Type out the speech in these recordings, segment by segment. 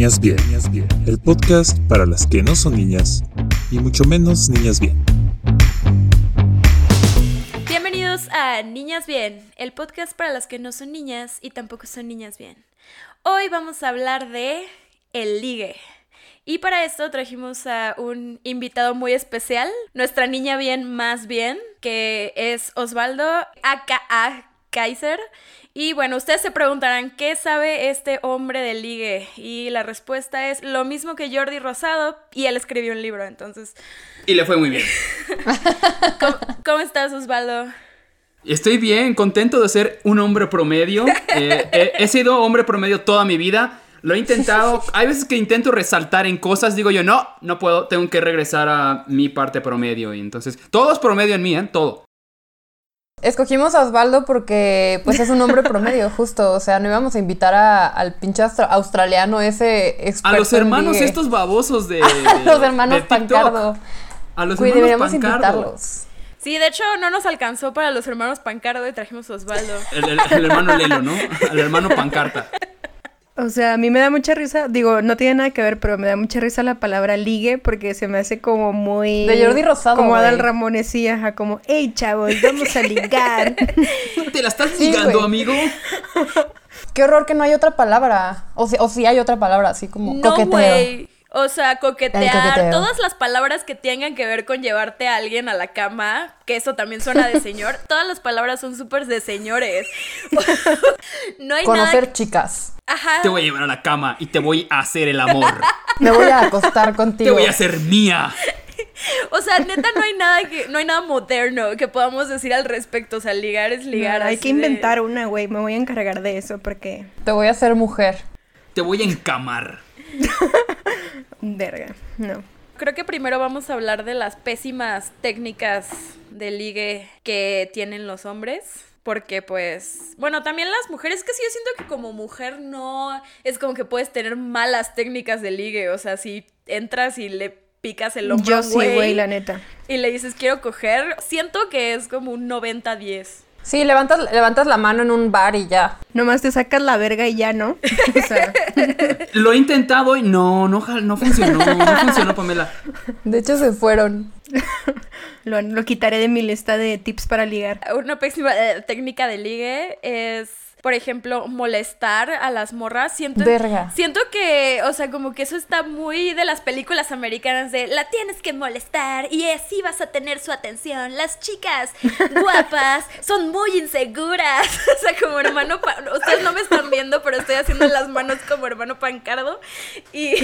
Niñas Bien, el podcast para las que no son niñas y mucho menos niñas bien. Bienvenidos a Niñas Bien, el podcast para las que no son niñas y tampoco son niñas bien. Hoy vamos a hablar de el ligue. Y para esto trajimos a un invitado muy especial, nuestra niña bien más bien, que es Osvaldo, aka Kaiser. Y bueno, ustedes se preguntarán, ¿qué sabe este hombre del ligue? Y la respuesta es lo mismo que Jordi Rosado, y él escribió un libro, entonces... Y le fue muy bien. ¿Cómo, estás, Osvaldo? Estoy bien, contento de ser un hombre promedio. Eh, he sido hombre promedio toda mi vida. Lo he intentado. Hay veces que intento resaltar en cosas, digo yo, no, no puedo, tengo que regresar a mi parte promedio. Y entonces, todo es promedio en mí, ¿eh? Todo. Escogimos a Osvaldo porque pues es un hombre promedio, justo. O sea, no íbamos a invitar a, al pinche australiano ese experto A los hermanos estos babosos de. los hermanos Pancardo. A los hermanos Pancardo. Sí, de hecho no nos alcanzó para los hermanos Pancardo y trajimos a Osvaldo. El, el hermano Lelo, ¿no? El hermano Pancarta. O sea, a mí me da mucha risa, digo, no tiene nada que ver, pero me da mucha risa la palabra ligue porque se me hace como muy... De Jordi Rosado, Como Adal Ramones, sí, ajá, como, hey, chavos, vamos a ligar. ¿Te la estás ligando, amigo? Qué horror que no hay otra palabra. O, si, o sí hay otra palabra, así como no, coqueteo. O sea, coquetear, todas las palabras que tengan que ver con llevarte a alguien a la cama, que eso también suena de señor, todas las palabras son súper de señores. no hay Conocer chicas. Te voy a llevar a la cama y te voy a hacer el amor. Me voy a acostar contigo. Te voy a hacer mía. O sea, neta, no hay nada que, no hay nada moderno que podamos decir al respecto. O sea, ligar es ligar. hay que inventar una, güey. Me voy a encargar de eso porque. Te voy a hacer mujer. Te voy a encamar. Verga, no. Creo que primero vamos a hablar de las pésimas técnicas de ligue que tienen los hombres. Porque pues, bueno, también las mujeres, que sí, yo siento que como mujer no es como que puedes tener malas técnicas de ligue. O sea, si entras y le picas el hombro. Yo sí, güey, la neta. Y le dices quiero coger, siento que es como un 90-10. Sí, levantas, levantas la mano en un bar y ya. Nomás te sacas la verga y ya, ¿no? O sea. Lo he intentado y no, no, no funcionó, no funcionó, Pamela. De hecho, se fueron. Lo, lo quitaré de mi lista de tips para ligar. Una pésima eh, técnica de ligue es por ejemplo, molestar a las morras. Siento, siento que, o sea, como que eso está muy de las películas americanas de la tienes que molestar y así vas a tener su atención. Las chicas guapas son muy inseguras. o sea, como hermano, ustedes no me están viendo, pero estoy haciendo las manos como hermano pancardo. Y,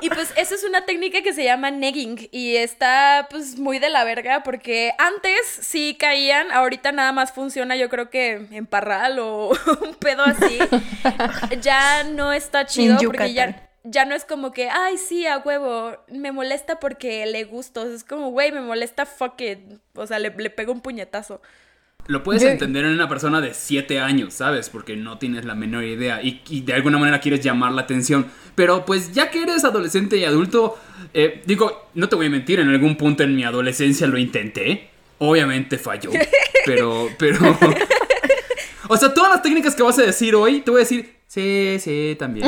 y pues eso es una técnica que se llama negging y está pues muy de la verga porque antes sí caían, ahorita nada más funciona yo creo que en parral o un pedo así, ya no está chido porque ya, ya no es como que, ay, sí, a huevo, me molesta porque le gusto. Es como, güey, me molesta fuck it. O sea, le, le pego un puñetazo. Lo puedes entender en una persona de 7 años, ¿sabes? Porque no tienes la menor idea y, de alguna manera quieres llamar la atención. Pero pues ya que eres adolescente y adulto, eh, digo, no te voy a mentir, en algún punto en mi adolescencia lo intenté. Obviamente falló. Pero, pero, o sea, todas las técnicas que vas a decir hoy, te voy a decir, sí, sí, también.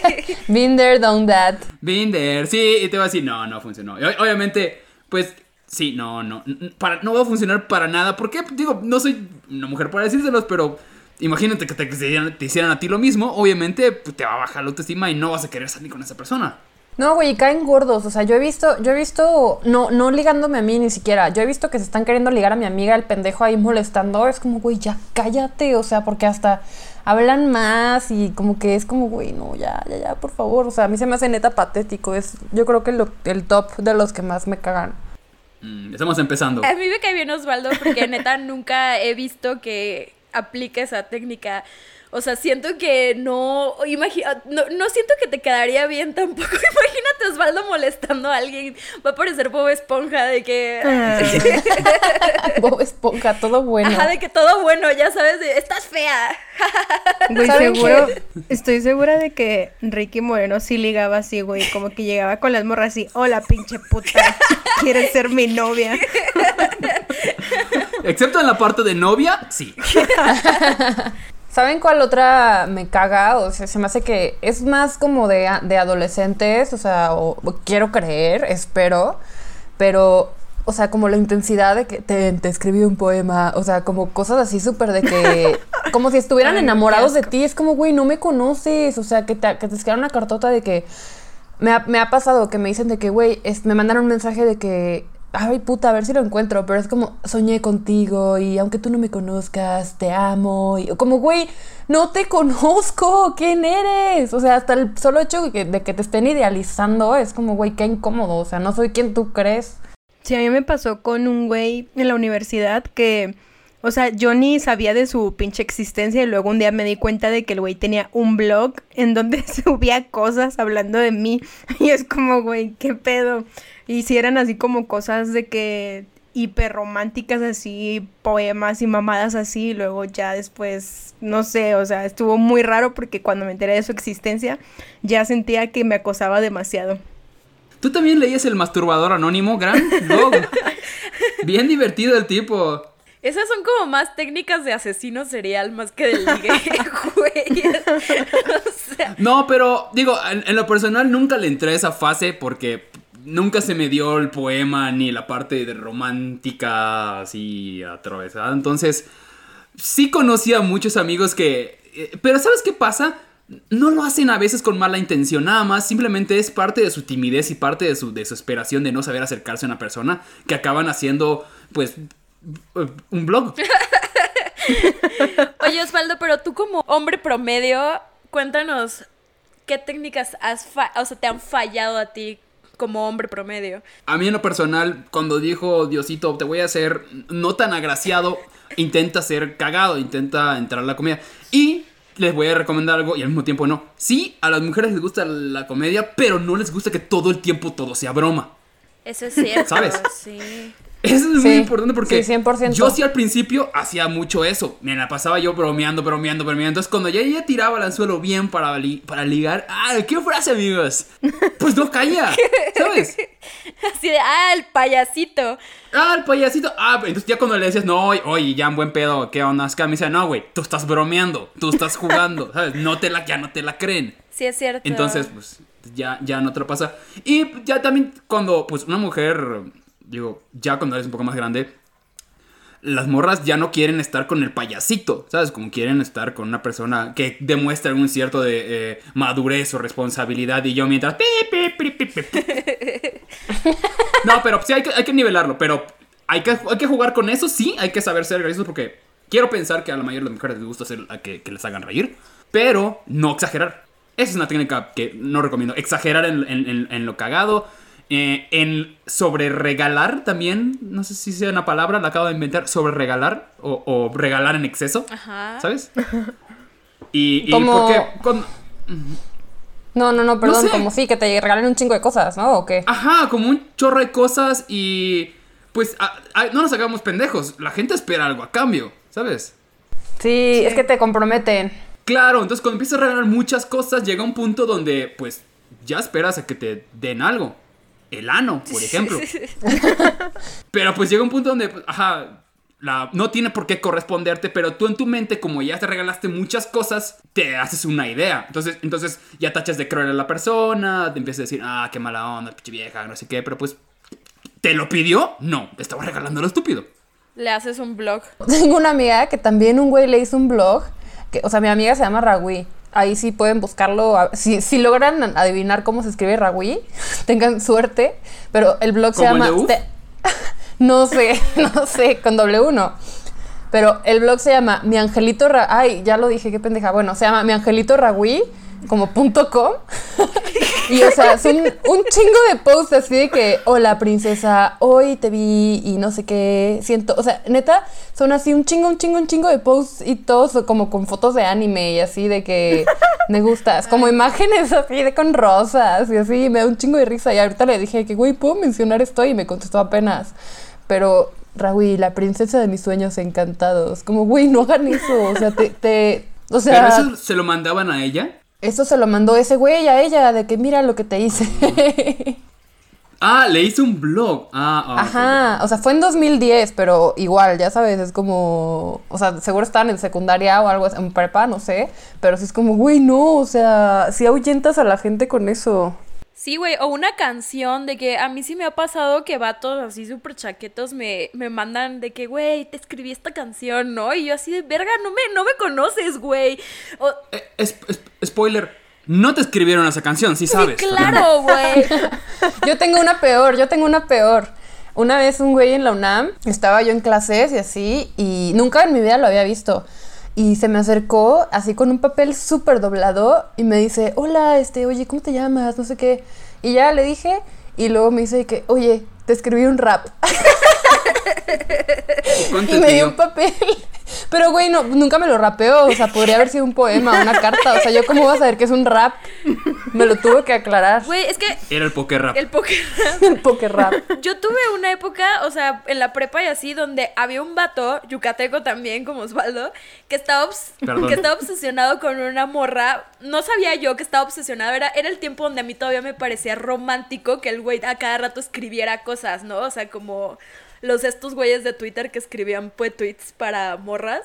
Been there, done that. Been there, sí, y te voy a decir, no, no funcionó. obviamente, pues, sí, no, no, para, no va a funcionar para nada. Porque, digo, no soy una mujer para decírselos, pero imagínate que te, te hicieran a ti lo mismo, obviamente pues, te va a bajar la autoestima y no vas a querer salir con esa persona. No, güey, caen gordos. O sea, yo he visto, yo he visto, no, no ligándome a mí ni siquiera. Yo he visto que se están queriendo ligar a mi amiga, el pendejo ahí molestando. Es como, güey, ya cállate. O sea, porque hasta hablan más y como que es como, güey, no, ya, ya, ya, por favor. O sea, a mí se me hace neta patético. Es, yo creo que el top de los que más me cagan. Mm, estamos empezando. A mí me cae bien Osvaldo porque neta nunca he visto que aplique esa técnica. O sea, siento que no, imagina, no, no, siento que te quedaría bien tampoco. Imagínate Osvaldo molestando a alguien. Va a parecer Bob Esponja de que... Ah. Bob Esponja, todo bueno. Ajá, de que todo bueno, ya sabes, estás fea. Güey, seguro, estoy segura de que Ricky Moreno sí ligaba así, güey. Como que llegaba con las morras así, hola pinche puta, ¿quieres ser mi novia? Excepto en la parte de novia, sí. ¿Saben cuál otra me caga? O sea, se me hace que es más como de, de adolescentes, o sea, o, quiero creer, espero, pero, o sea, como la intensidad de que te, te escribí un poema, o sea, como cosas así súper de que, como si estuvieran enamorados de ti, es como, güey, no me conoces, o sea, que te, que te escriban una cartota de que, me ha, me ha pasado que me dicen de que, güey, me mandaron un mensaje de que ay puta, a ver si lo encuentro, pero es como soñé contigo y aunque tú no me conozcas, te amo y como güey, no te conozco, ¿quién eres? O sea, hasta el solo hecho de que, de que te estén idealizando es como güey, qué incómodo, o sea, no soy quien tú crees. Sí, a mí me pasó con un güey en la universidad que o sea, yo ni sabía de su pinche existencia y luego un día me di cuenta de que el güey tenía un blog en donde subía cosas hablando de mí. Y es como, güey, qué pedo. Y si eran así como cosas de que hiper románticas así, poemas y mamadas así, y luego ya después, no sé, o sea, estuvo muy raro porque cuando me enteré de su existencia ya sentía que me acosaba demasiado. ¿Tú también leías El Masturbador Anónimo? Gran blog. Bien divertido el tipo. Esas son como más técnicas de asesino serial más que de ligue, güey. No, pero digo, en, lo personal nunca le entré a esa fase porque nunca se me dio el poema ni la parte de romántica así atravesada. Entonces, sí conocía a muchos amigos que... Eh, pero ¿sabes qué pasa? No lo hacen a veces con mala intención, nada más simplemente es parte de su timidez y parte de su desesperación de no saber acercarse a una persona que acaban haciendo, pues, un blog. Oye, Osvaldo, pero tú como hombre promedio, cuéntanos qué técnicas has o sea, te han fallado a ti como hombre promedio. A mí en lo personal, cuando dijo Diosito, te voy a hacer no tan agraciado, intenta ser cagado, intenta entrar a la comedia. Y les voy a recomendar algo y al mismo tiempo no. Sí, a las mujeres les gusta la comedia, pero no les gusta que todo el tiempo todo sea broma. Eso es cierto. ¿Sabes? Sí. Eso es muy importante porque yo sí al principio hacía mucho eso. Me la pasaba yo bromeando, bromeando, bromeando. Entonces cuando ya ella tiraba el anzuelo bien para, para ligar, ah, ¿qué frase, amigos? Pues no calla, ¿sabes? Así de, ah, el payasito. Ah, el payasito. Ah, entonces ya cuando le decías, no, oye, ya en buen pedo, ¿qué onda? Es que me dice, no, güey, tú estás bromeando, tú estás jugando, ¿sabes? No te la, ya no te la creen. Sí, es cierto. Entonces, pues, ya, ya no te lo pasa. Y ya también cuando, pues, una mujer digo, ya cuando eres un poco más grande, las morras ya no quieren estar con el payasito, ¿sabes? Como quieren estar con una persona que demuestra un cierto de eh, madurez o responsabilidad y yo mientras... no, pero sí hay que, hay que nivelarlo, pero hay que, hay que jugar con eso, sí, hay que saber ser graciosos porque quiero pensar que a la mayoría de las mujeres les gusta hacer que, que les hagan reír, pero no exagerar. Esa es una técnica que no recomiendo. Exagerar en, en, en lo cagado eh, en sobre regalar también, no sé si sea una palabra, la acabo de inventar, sobre regalar o, regalar en exceso, ¿sabes? Y, como... No, no, no, perdón, como sí, que te regalen un chingo de cosas, ¿no? ¿O qué? Ajá, como un chorro de cosas y pues no nos hagamos pendejos, la gente espera algo a cambio, ¿sabes? Sí, es que te comprometen. Claro, entonces cuando empiezas a regalar muchas cosas llega un punto donde pues ya esperas a que te den algo el ano, por ejemplo. pero pues llega un punto donde, pues, ajá, la, no tiene por qué corresponderte, pero tú en tu mente, como ya te regalaste muchas cosas, te haces una idea. Entonces, entonces ya tachas de cruel a la persona, te empiezas a decir, ah, qué mala onda, pinche vieja, no sé qué, pero pues, ¿te lo pidió? No, te estaba regalando lo estúpido. Le haces un blog. Tengo una amiga que también un güey le hizo un blog, que, o sea, mi amiga se llama Ragui ahí sí pueden buscarlo. Si, si logran adivinar cómo se escribe Ragui, tengan suerte. Pero el blog se llama. no sé, no sé, con doble uno. Pero el blog se llama Mi Angelito Ra Ay, ya lo dije, qué pendeja. Bueno, se llama Mi Angelito Ragui como punto com. Y o sea, son un chingo de posts así de que, hola princesa, hoy te vi y no sé qué, siento, o sea, neta, son así un chingo, un chingo, un chingo de posts y todos como con fotos de anime y así de que me gustas, como imágenes así de con rosas y así, me da un chingo de risa y ahorita le dije que, güey, ¿puedo mencionar esto? Y me contestó apenas, pero... Raúl, la princesa de mis sueños encantados. Como, güey, no hagan eso. O sea, te, te o sea, ¿Pero eso se lo mandaban a ella? Eso se lo mandó ese güey a ella, de que mira lo que te hice. Ah, le hice un blog. Ah, ah Ajá, o sea, fue en 2010, pero igual, ya sabes, es como, o sea, seguro estaban en secundaria o algo, en prepa, no sé, pero sí es como, güey, no, o sea, si ahuyentas a la gente con eso. Sí, güey, o una canción de que a mí sí me ha pasado que vatos así súper chaquetos me, me mandan de que, güey, te escribí esta canción, ¿no? Y yo así de, verga, no me, no me conoces, güey. Eh, spoiler, no te escribieron esa canción, sí sabes. Sí, claro, güey. yo tengo una peor, yo tengo una peor. Una vez un güey en la UNAM, estaba yo en clases y así, y nunca en mi vida lo había visto y se me acercó así con un papel súper doblado y me dice, hola, este, oye, ¿cómo te llamas? No sé qué. Y ya le dije y luego me dice que, oye, te escribí un rap. y me dio un papel pero, güey, no, nunca me lo rapeó. O sea, podría haber sido un poema, una carta. O sea, yo cómo voy a saber que es un rap. Me lo tuve que aclarar. Güey, es que... Era el poker rap. El poker rap. el poker rap. Yo tuve una época, o sea, en la prepa y así, donde había un vato, yucateco también, como Osvaldo, que estaba, que estaba obsesionado con una morra. No sabía yo que estaba obsesionado. Era, era el tiempo donde a mí todavía me parecía romántico que el güey a cada rato escribiera cosas, ¿no? O sea, como los estos güeyes de Twitter que escribían pues tweets para morras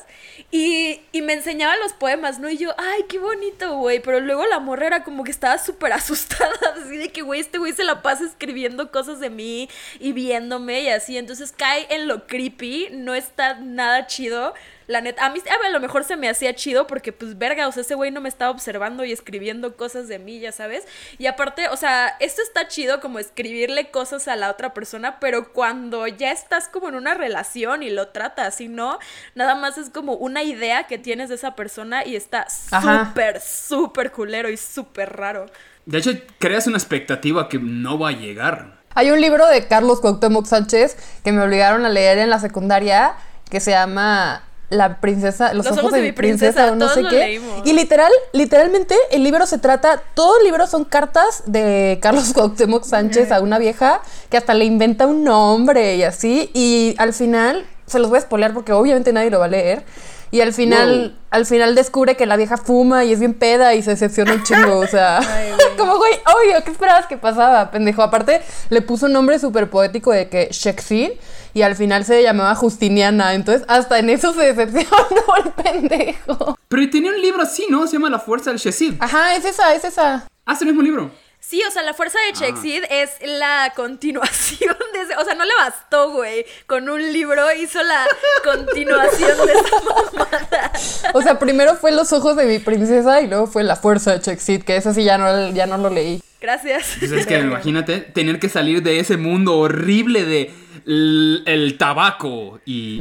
y, y me enseñaba los poemas, ¿no? Y yo, ay, qué bonito, güey, pero luego la morra era como que estaba súper asustada, así de que, güey, este güey se la pasa escribiendo cosas de mí y viéndome y así, entonces cae en lo creepy, no está nada chido. La neta, a mí a lo mejor se me hacía chido porque, pues, verga, o sea, ese güey no me estaba observando y escribiendo cosas de mí, ya sabes. Y aparte, o sea, esto está chido como escribirle cosas a la otra persona, pero cuando ya estás como en una relación y lo tratas, y no, nada más es como una idea que tienes de esa persona y está súper, súper culero y súper raro. De hecho, creas una expectativa que no va a llegar. Hay un libro de Carlos Cuauhtémoc Sánchez que me obligaron a leer en la secundaria que se llama la princesa, los, ojos, de, mi princesa, o no sé qué. Y literal, literalmente el libro se trata, todo el libro son cartas de Carlos Cuauhtémoc Sánchez a una vieja que hasta le inventa un nombre y así. Y al final, se los voy a spoiler porque obviamente nadie lo va a leer. Y al final, al final descubre que la vieja fuma y es bien peda y se decepciona un chingo. O sea, como güey, obvio, ¿qué esperabas que pasaba, pendejo? Aparte, le puso un nombre súper poético de que Shakespeare y al final se llamaba Justiniana. Entonces, hasta en eso se decepcionó el pendejo. Pero tenía un libro así, ¿no? Se llama La Fuerza del Shakespeare. Ajá, es esa, es esa. Ah, es el mismo libro. Sí, o sea, la fuerza de Chexid ah. es la continuación de ese. O sea, no le bastó, güey. Con un libro hizo la continuación de esa mamada. O sea, primero fue Los ojos de mi princesa y luego fue La fuerza de Chexid, que ese sí ya no, ya no lo leí. Gracias. Pues es que imagínate tener que salir de ese mundo horrible de el tabaco y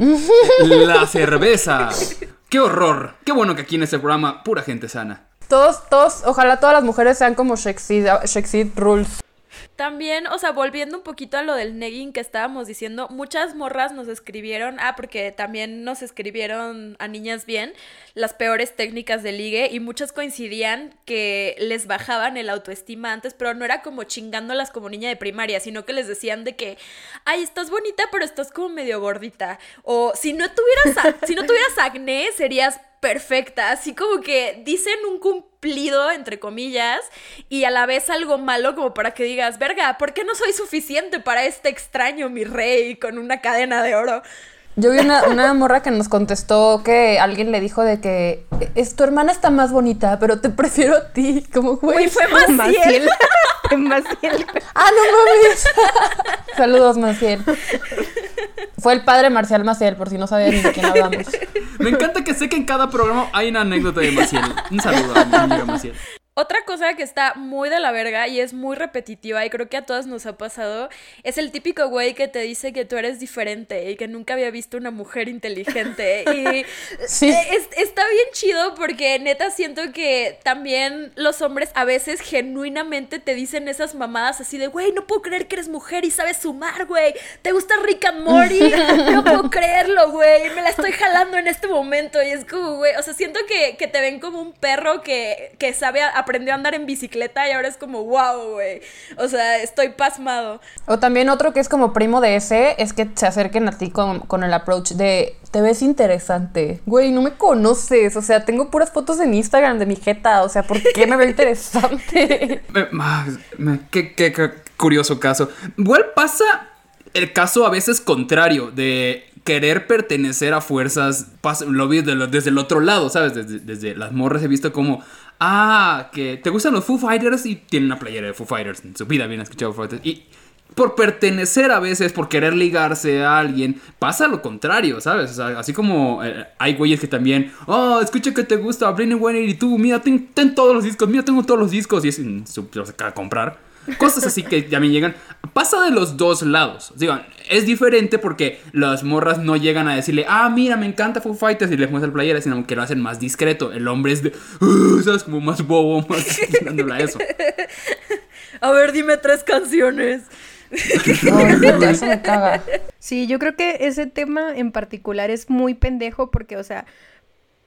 la cerveza. ¡Qué horror! Qué bueno que aquí en este programa pura gente sana. Todos, todos, ojalá todas las mujeres sean como Shexid Rules. También, o sea, volviendo un poquito a lo del negging que estábamos diciendo, muchas morras nos escribieron, ah, porque también nos escribieron a niñas bien las peores técnicas de ligue y muchas coincidían que les bajaban el autoestima antes, pero no era como chingándolas como niña de primaria, sino que les decían de que, ay, estás bonita, pero estás como medio gordita. O si no tuvieras, si no tuvieras acné, serías perfecta, así como que dicen un cumplido, entre comillas, y a la vez algo malo como para que digas, verga, ¿por qué no soy suficiente para este extraño, mi rey, con una cadena de oro? Yo vi una, una, morra que nos contestó que alguien le dijo de que es tu hermana está más bonita, pero te prefiero a ti. Como güey. fue Maciel. Maciel. Ah, no mames. Saludos, Maciel. Fue el padre Marcial Maciel, por si no sabían de quién hablamos. Me encanta que sé que en cada programa hay una anécdota de Maciel. Un saludo a mi amiga Maciel. Otra cosa que está muy de la verga y es muy repetitiva y creo que a todas nos ha pasado es el típico güey que te dice que tú eres diferente y que nunca había visto una mujer inteligente. y está bien chido porque neta siento que también los hombres a veces genuinamente te dicen esas mamadas así de, güey, no puedo creer que eres mujer y sabes sumar, güey. ¿Te gusta Rick and Morty? No puedo creerlo, güey. Me la estoy jalando en este momento y es como, güey, o sea, siento que, te ven como un perro que, que sabe aprendió a andar en bicicleta y ahora es como, wow, güey. O sea, estoy pasmado. O también otro que es como primo de ese es que se acerquen a ti con, con el approach de, te ves interesante. Güey, no me conoces. O sea, tengo puras fotos en Instagram de mi jeta. O sea, ¿por qué me veo interesante? ¿Qué, qué, qué, curioso caso. Igual pasa el caso a veces contrario de querer pertenecer a fuerzas, lo vi desde el otro lado, ¿sabes? Desde, las morras he visto como, ah, que te gustan los Foo Fighters y tienen una playera de Foo Fighters. En su vida bien escuchado Foo Fighters. Y por pertenecer a veces, por querer ligarse a alguien, pasa lo contrario, ¿sabes? O sea, así como eh, hay güeyes que también, oh, escucha que te gusta Blink y tú, mira, ten, todos los discos, mira, tengo todos los discos y es en su, a comprar. Cosas así que ya me llegan. Pasa de los dos lados. Digo, es diferente porque las morras no llegan a decirle, ah, mira, me encanta Foo Fighters y le muestra el playera, sino que lo hacen más discreto. El hombre es de, uh, ¿sabes? Como más bobo, más a eso. A ver, dime tres canciones. eso me caga. Sí, yo creo que ese tema en particular es muy pendejo porque, o sea,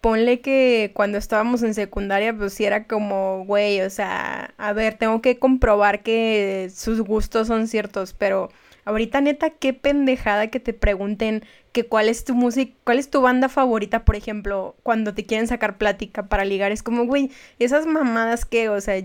ponle que cuando estábamos en secundaria, pues sí era como, güey, o sea, a ver, tengo que comprobar que sus gustos son ciertos, pero ahorita neta, qué pendejada que te pregunten que cuál es tu música, cuál es tu banda favorita, por ejemplo, cuando te quieren sacar plática para ligar, es como, güey, esas mamadas que, o sea,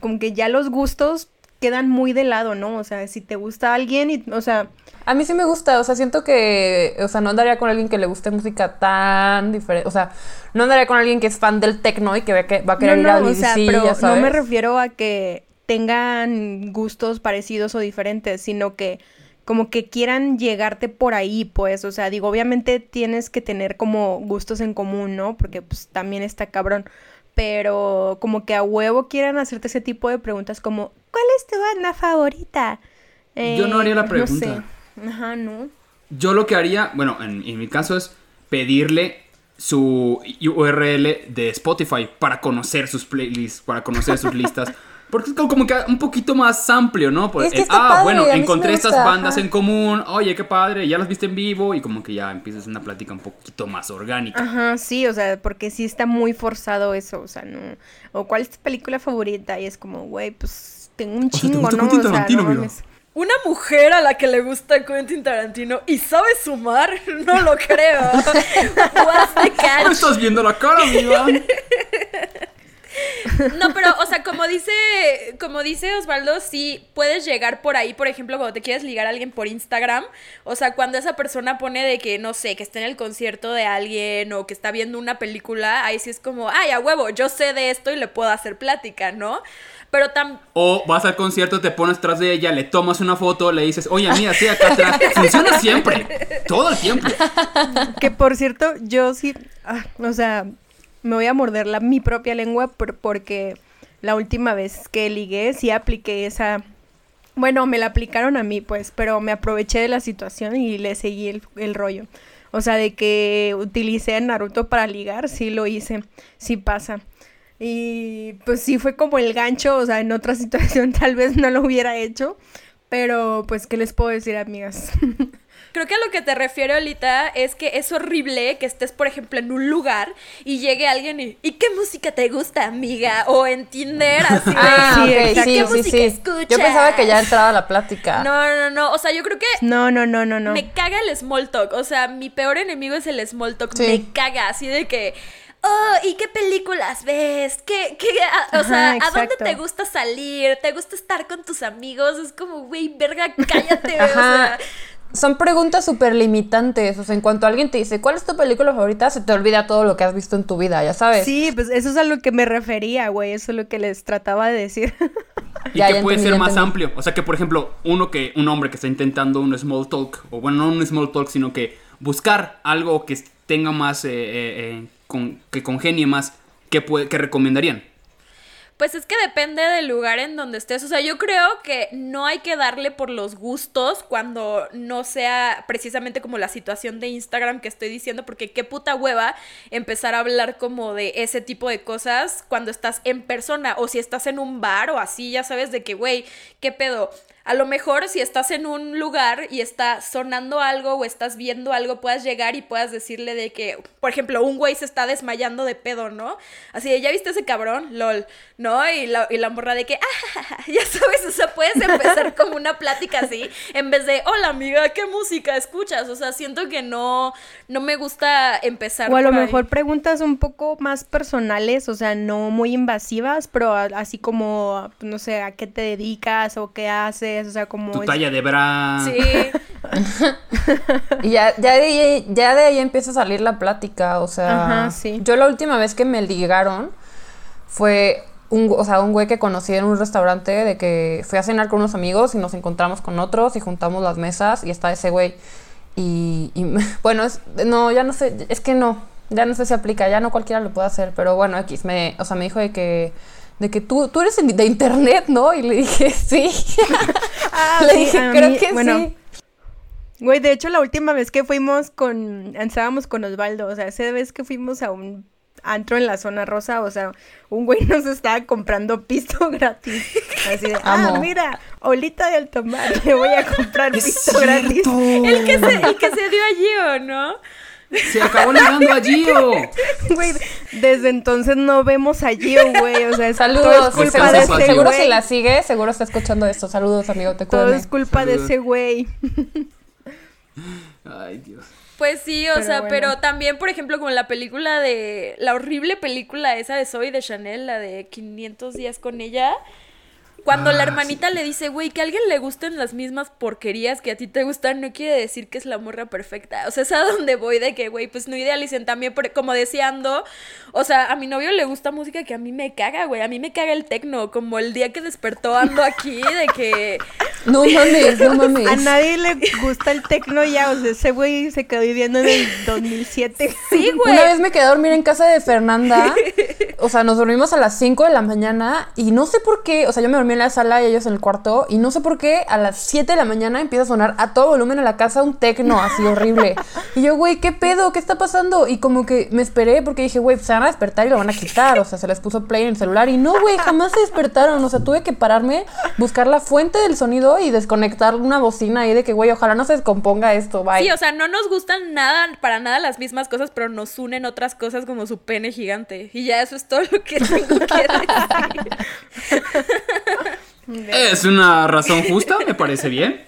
como que ya los gustos quedan muy de lado, ¿no? O sea, si te gusta alguien y, o sea... A mí sí me gusta, o sea, siento que, o sea, no andaría con alguien que le guste música tan diferente, o sea, no andaría con alguien que es fan del techno y que va a querer ir a o sea, pero no me refiero a que tengan gustos parecidos o diferentes, sino que como que quieran llegarte por ahí, pues, o sea, digo, obviamente tienes que tener como gustos en común, ¿no? Porque pues también está cabrón, pero como que a huevo quieran hacerte ese tipo de preguntas como, ¿cuál es tu banda favorita? Yo no haría la eh, pregunta. Ajá, no. Yo lo que haría, bueno, en, mi caso es pedirle su URL de Spotify para conocer sus playlists, para conocer sus listas. Porque es como que un poquito más amplio, ¿no? Pues, ah, bueno, encontré estas bandas en común, oye, qué padre, ya las viste en vivo y como que ya empiezas una plática un poquito más orgánica. Ajá, sí, o sea, porque sí está muy forzado eso, o sea, no. O cuál es tu película favorita y es como, güey, pues tengo un chingo, ¿no? O sea, no Una mujer a la que le gusta Quentin Tarantino y sabe sumar, no lo creo. ¿Me estás viendo la cara, amiga? No, pero, o sea, como dice, como dice Osvaldo, sí puedes llegar por ahí, por ejemplo, cuando te quieres ligar a alguien por Instagram, o sea, cuando esa persona pone de que, no sé, que está en el concierto de alguien o que está viendo una película, ahí sí es como, ay, a huevo, yo sé de esto y le puedo hacer plática, ¿no? Pero tam o vas al concierto, te pones tras de ella, le tomas una foto, le dices, oye, mira, sí, acá atrás. Funciona siempre, todo el tiempo. Que por cierto, yo sí, ah, o sea, me voy a morder la, mi propia lengua porque la última vez que ligué sí apliqué esa... Bueno, me la aplicaron a mí, pues, pero me aproveché de la situación y le seguí el, rollo. O sea, de que utilicé a Naruto para ligar, sí lo hice, sí pasa. Y pues sí fue como el gancho, o sea, en otra situación tal vez no lo hubiera hecho, pero pues, ¿qué les puedo decir, amigas? Creo que a lo que te refiero, ahorita es que es horrible que estés, por ejemplo, en un lugar y llegue alguien y, ¿y qué música te gusta, amiga? O en Tinder, así de, ah, sí, sí, ¿qué música escuchas? Yo pensaba que ya entraba la plática. No, no, no, o sea, yo creo que... No, no, no, no, no. Me caga el small talk, o sea, mi peor enemigo es el small talk, me caga, así de que... Oh, ¿y qué películas ves? ¿Qué, qué, o sea, ¿a dónde te gusta salir? ¿Te gusta estar con tus amigos? Es como, güey, verga, cállate, o sea son preguntas súper limitantes. O sea, en cuanto alguien te dice, ¿cuál es tu película favorita? Se te olvida todo lo que has visto en tu vida, ya sabes. Sí, pues eso es a lo que me refería, güey. Eso es lo que les trataba de decir. y que puede ser más amplio. O sea, que por ejemplo, uno que, un hombre que está intentando un small talk, o bueno, no un small talk, sino que buscar algo que tenga más, eh, eh, eh, que congenie más, ¿qué, qué recomendarían? Pues es que depende del lugar en donde estés. O sea, yo creo que no hay que darle por los gustos cuando no sea precisamente como la situación de Instagram que estoy diciendo, porque qué puta hueva empezar a hablar como de ese tipo de cosas cuando estás en persona o si estás en un bar o así, ya sabes de que, güey, ¿qué pedo? A lo mejor si estás en un lugar y está sonando algo o estás viendo algo, puedas llegar y puedas decirle de que, por ejemplo, un güey se está desmayando de pedo, ¿no? Así de, ¿ya viste ese cabrón? LOL, ¿no? Y la, y la morra de que, ah, ya sabes, o sea, puedes empezar como una plática así, en vez de, hola amiga, ¿qué música escuchas? O sea, siento que no, no me gusta empezar. O a lo mejor preguntas un poco más personales, o sea, no muy invasivas, pero así como, no sé, a qué te dedicas o qué haces es, o sea, como... Tu talla de bra. Sí. y ya, ya, de ahí, ya de ahí empieza a salir la plática, o sea... Ajá, sí. Yo la última vez que me ligaron fue un, o sea, un güey que conocí en un restaurante de que fui a cenar con unos amigos y nos encontramos con otros y juntamos las mesas y está ese güey. Y, y bueno, es, no, ya no sé, es que no, ya no sé si aplica, ya no cualquiera lo puede hacer, pero bueno, X, me, o sea, me dijo de que de que tú, tú eres de internet, ¿no? Y le dije, sí. Ah, le dije, creo que sí. Güey, de hecho, la última vez que fuimos con. Estábamos con Osvaldo, o sea, esa vez que fuimos a un antro en la zona rosa, o sea, un güey nos estaba comprando pisto gratis. Así de, ah, mira, Olita de alto mar, le voy a comprar pisto gratis. El que, se, el que se dio allí, ¿o no? Se acabó ligando a Gio. Güey, desde entonces no vemos a Gio, güey. O sea, saludos. Es culpa de ese seguro si la sigue, seguro está escuchando esto. Saludos, amigo. Te Todo es culpa de ese güey. Ay, Dios. Pues sí, o sea, pero también, por ejemplo, con la película de. La horrible película esa de Zoe de Chanel, la de 500 días con ella. Cuando la ah, hermanita le dice, güey, que a alguien le gusten las mismas porquerías que a ti te gustan, no quiere decir que es la morra perfecta. O sea, es a donde voy de que, güey, pues no idealicen también, como deseando. O sea, a mi novio le gusta música que a mí me caga, güey. A mí me caga el tecno, como el día que despertó ando aquí, de que. No mames, no mames. A nadie le gusta el tecno ya, o sea, ese güey se quedó viviendo en el 2007. Sí, güey. Una vez me quedé a dormir en casa de Fernanda. O sea, nos dormimos a las 5 de la mañana y no sé por qué, o sea, yo me dormí en la sala y ellos en el cuarto. Y no sé por qué a las 7 de la mañana empieza a sonar a todo volumen en la casa un tecno así horrible. Y yo, güey, ¿qué pedo? ¿Qué está pasando? Y como que me esperé porque dije, güey, se van a despertar y lo van a quitar. O sea, se les puso play en el celular. Y no, güey, jamás se despertaron. O sea, tuve que pararme, buscar la fuente del sonido y desconectar una bocina ahí de que, güey, ojalá no se descomponga esto. Bye. Sí, o sea, no nos gustan nada, para nada las mismas cosas, pero nos unen otras cosas como su pene gigante. Y ya eso es todo lo que tengo que decir. Es una razón justa, me parece bien.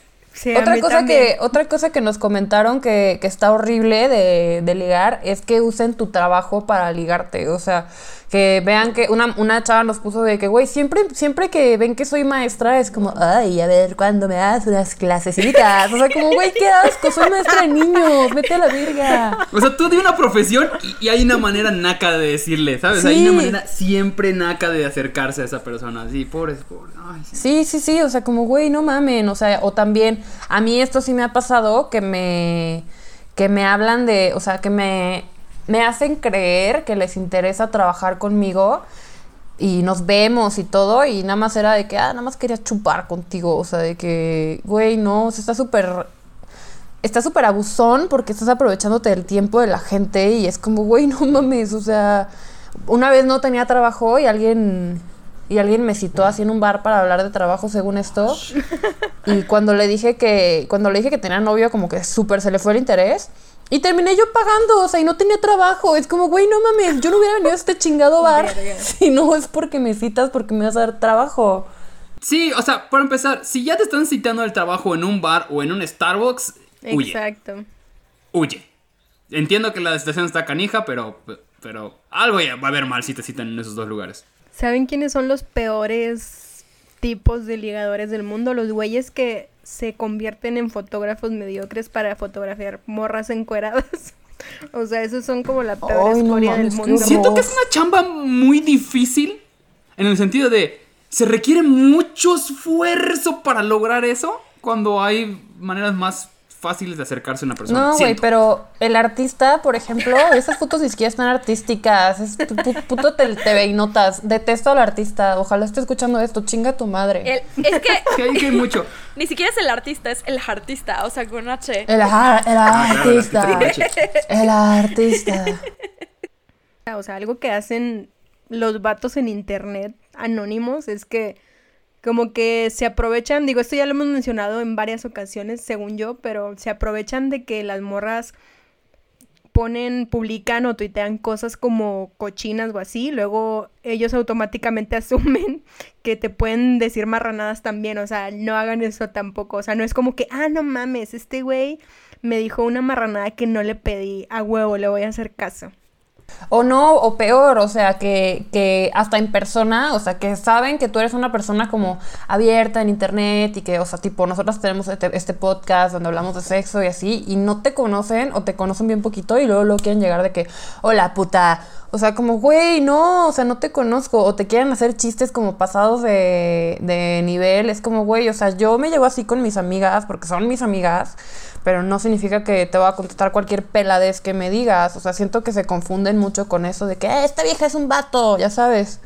otra, cosa que, otra cosa que nos comentaron que, que está horrible de, de, ligar es que usen tu trabajo para ligarte. O sea, que vean que una, una chava nos puso de que, güey, siempre, siempre que ven que soy maestra es como, ay, a ver, cuando me das unas clasecitas. O sea, como, güey, qué asco, soy maestra de niños, vete a la verga. O sea, tú de una profesión y, hay una manera naca de decirle, ¿sabes? Hay una manera siempre naca de acercarse a esa persona. Así, pobres, pobres. sí. sí, sí, o sea, como, güey, no mamen. O sea, o también, a mí esto sí me ha pasado que me, que me hablan de, o sea, que me me hacen creer que les interesa trabajar conmigo y nos vemos y todo y nada más era de que, ah, nada más quería chupar contigo, o sea, de que, güey, no, o sea, está súper, está súper abusón porque estás aprovechándote del tiempo de la gente y es como, güey, no mames, o sea, una vez no tenía trabajo y alguien... Y alguien me citó así en un bar para hablar de trabajo según esto. Y cuando le dije que, cuando le dije que tenía novio, como que súper se le fue el interés. Y terminé yo pagando, o sea, y no tenía trabajo. Es como, güey, no mames, yo no hubiera venido a este chingado bar si no es porque me citas, porque me vas a dar trabajo. Sí, o sea, para empezar, si ya te están citando el trabajo en un bar o en un Starbucks, huye. Exacto. Huye. Entiendo que la situación está canija, pero, pero algo ya va a haber mal si te citan en esos dos lugares. ¿Saben quiénes son los peores tipos de ligadores del mundo? Los güeyes que se convierten en fotógrafos mediocres para fotografiar morras encueradas. o sea, esos son como la peor escoria del mundo. Siento que es una chamba muy difícil en el sentido de se requiere mucho esfuerzo para lograr eso cuando hay maneras más fáciles de acercarse a una persona. No, güey, pero el artista, por ejemplo, esas fotos ni siquiera están artísticas. Es puto TV y notas. Detesto al artista. Ojalá esté escuchando esto. Chinga tu madre. es que. hay mucho. Ni siquiera es el artista, es el artista. O sea, con H. El, ah, artista. el artista. O sea, algo que hacen los vatos en internet anónimos es que como que se aprovechan, digo, esto ya lo hemos mencionado en varias ocasiones, según yo, pero se aprovechan de que las morras ponen, publican o tuitean cosas como cochinas o así, luego ellos automáticamente asumen que te pueden decir marranadas también, o sea, no hagan eso tampoco, o sea, no es como que, ah, no mames, este güey me dijo una marranada que no le pedí, a huevo, le voy a hacer caso. O no, o peor, o sea, que, que hasta en persona, o sea, que saben que tú eres una persona como abierta en internet y que, o sea, tipo, nosotros tenemos este, este podcast donde hablamos de sexo y así, y no te conocen o te conocen bien poquito y luego, luego quieren llegar de que, hola puta, o sea, como, güey, no, o sea, no te conozco. O te quieren hacer chistes como pasados de, de nivel. Es como, güey, o sea, yo me llevo así con mis amigas porque son mis amigas pero no significa que te va a contestar cualquier peladez que me digas. O sea, siento que se confunden mucho con eso de que eh, esta vieja es un vato, ya sabes.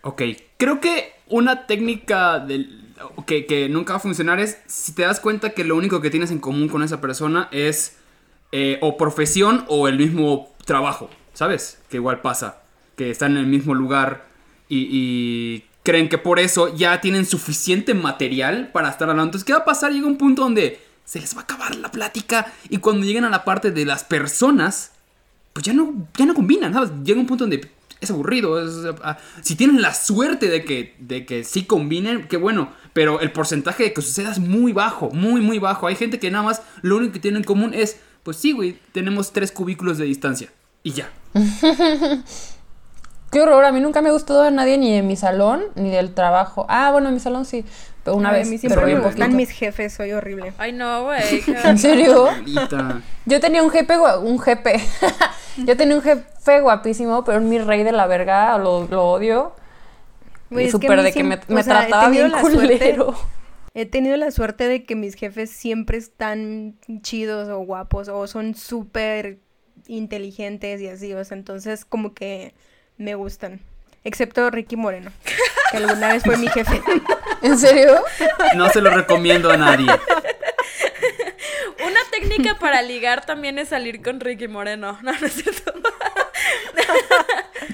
Ok, creo que una técnica que, nunca va a funcionar es si te das cuenta que lo único que tienes en común con esa persona es eh, o profesión o el mismo trabajo, ¿sabes? Que igual pasa, que están en el mismo lugar y, y creen que por eso ya tienen suficiente material para estar hablando. Entonces, ¿qué va a pasar? Llega un punto donde se les va a acabar la plática y cuando lleguen a la parte de las personas, pues ya no, ya no combinan, ¿sabes? Llega un punto donde es aburrido. Ah, si tienen la suerte de que, de que sí combinen, qué bueno. Pero el porcentaje de que suceda es muy bajo, muy, muy bajo. Hay gente que nada más lo único que tienen en común es, pues sí, güey, tenemos tres cubículos de distancia. Y ya. Qué horror, a mí nunca me ha gustado a nadie ni en mi salón ni del trabajo. Ah, bueno, en mi salón sí, una vez. A mí siempre me gustan mis jefes, soy horrible. Ay, no, güey. ¿En serio? Yo tenía un jefe, un jefe. Yo tenía un jefe guapísimo, pero mi rey de la verga, lo, lo odio. Súper de que me, trataba bien culero. he tenido la suerte de que mis jefes siempre están chidos o guapos o son súper inteligentes y así, o sea, entonces como que me gustan. Excepto Ricky Moreno, que alguna vez fue mi jefe. ¿En serio? No se lo recomiendo a nadie. Una técnica para ligar también es salir con Ricky Moreno. No, no es cierto.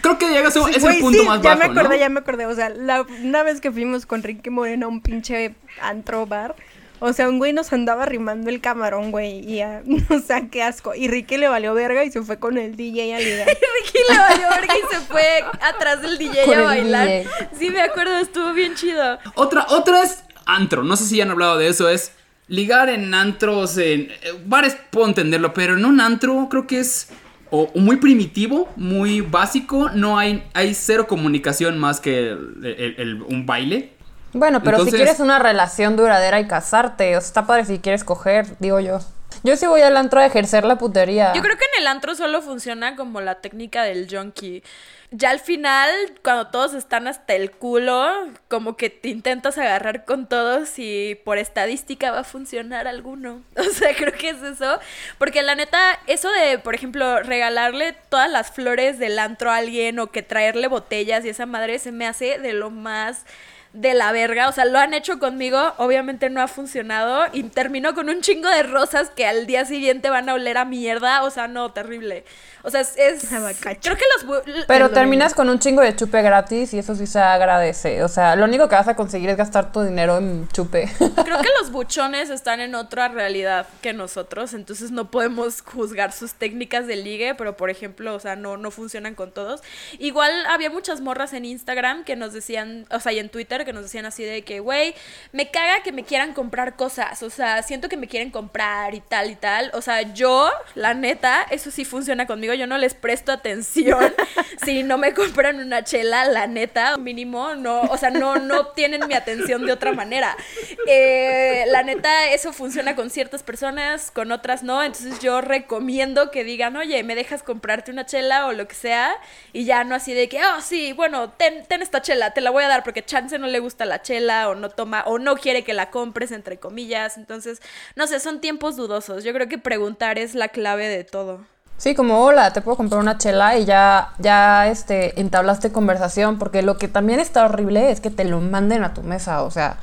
Creo que llegas a ese punto más ya bajo, Ya me acordé, ya me acordé. O sea, la, una vez que fuimos con Ricky Moreno a un pinche antro bar, o sea, un güey nos andaba rimando el camarón, güey. Y, ya, o sea, qué asco. Y Ricky le valió verga y se fue con el DJ a ligar. Ricky le valió verga y se fue atrás del DJ a bailar. Sí, me acuerdo, estuvo bien chido. Otra, otra es antro. No sé si ya han hablado de eso. Es ligar en antros, en eh, bares puedo entenderlo, pero en un antro creo que es o, muy primitivo, muy básico. No hay, hay cero comunicación más que un baile. Bueno, pero si quieres una relación duradera y casarte, o sea, está padre si quieres coger, digo yo. Yo sí voy al antro a ejercer la putería. Yo creo que en el antro solo funciona como la técnica del junkie. Ya al final, cuando todos están hasta el culo, como que te intentas agarrar con todos y por estadística va a funcionar alguno. O sea, creo que es eso. Porque la neta, eso de, por ejemplo, regalarle todas las flores del antro a alguien o que traerle botellas y esa madre se me hace de lo más de la verga. O sea, lo han hecho conmigo, obviamente no ha funcionado. Y terminó con un chingo de rosas que al día siguiente van a oler a mierda. O sea, no, terrible. O sea, es. creo que los. Pero terminas con un chingo de chupe gratis y eso sí se agradece. O sea, lo único que vas a conseguir es gastar tu dinero en chupe. Creo que los buchones están en otra realidad que nosotros. Entonces no podemos juzgar sus técnicas de ligue. Pero por ejemplo, o sea, no, no funcionan con todos. Igual había muchas morras en Instagram que nos decían, o sea, y en Twitter que nos decían así de que, güey, me caga que me quieran comprar cosas. O sea, siento que me quieren comprar y tal y tal. O sea, yo, la neta, eso sí funciona conmigo yo no les presto atención si no me compran una chela, la neta, mínimo, no, o sea, no, no obtienen mi atención de otra manera. Eh, la neta, eso funciona con ciertas personas, con otras no, entonces yo recomiendo que digan, oye, ¿me dejas comprarte una chela o lo que sea? Y ya no así de que, oh, sí, bueno, ten, ten esta chela, te la voy a dar porque chance no le gusta la chela o no toma, o no quiere que la compres, entre comillas, entonces, no sé, son tiempos dudosos. Yo creo que preguntar es la clave de todo. Sí, como hola, te puedo comprar una chela y ya, ya este, entablaste conversación, porque lo que también está horrible es que te lo manden a tu mesa, o sea,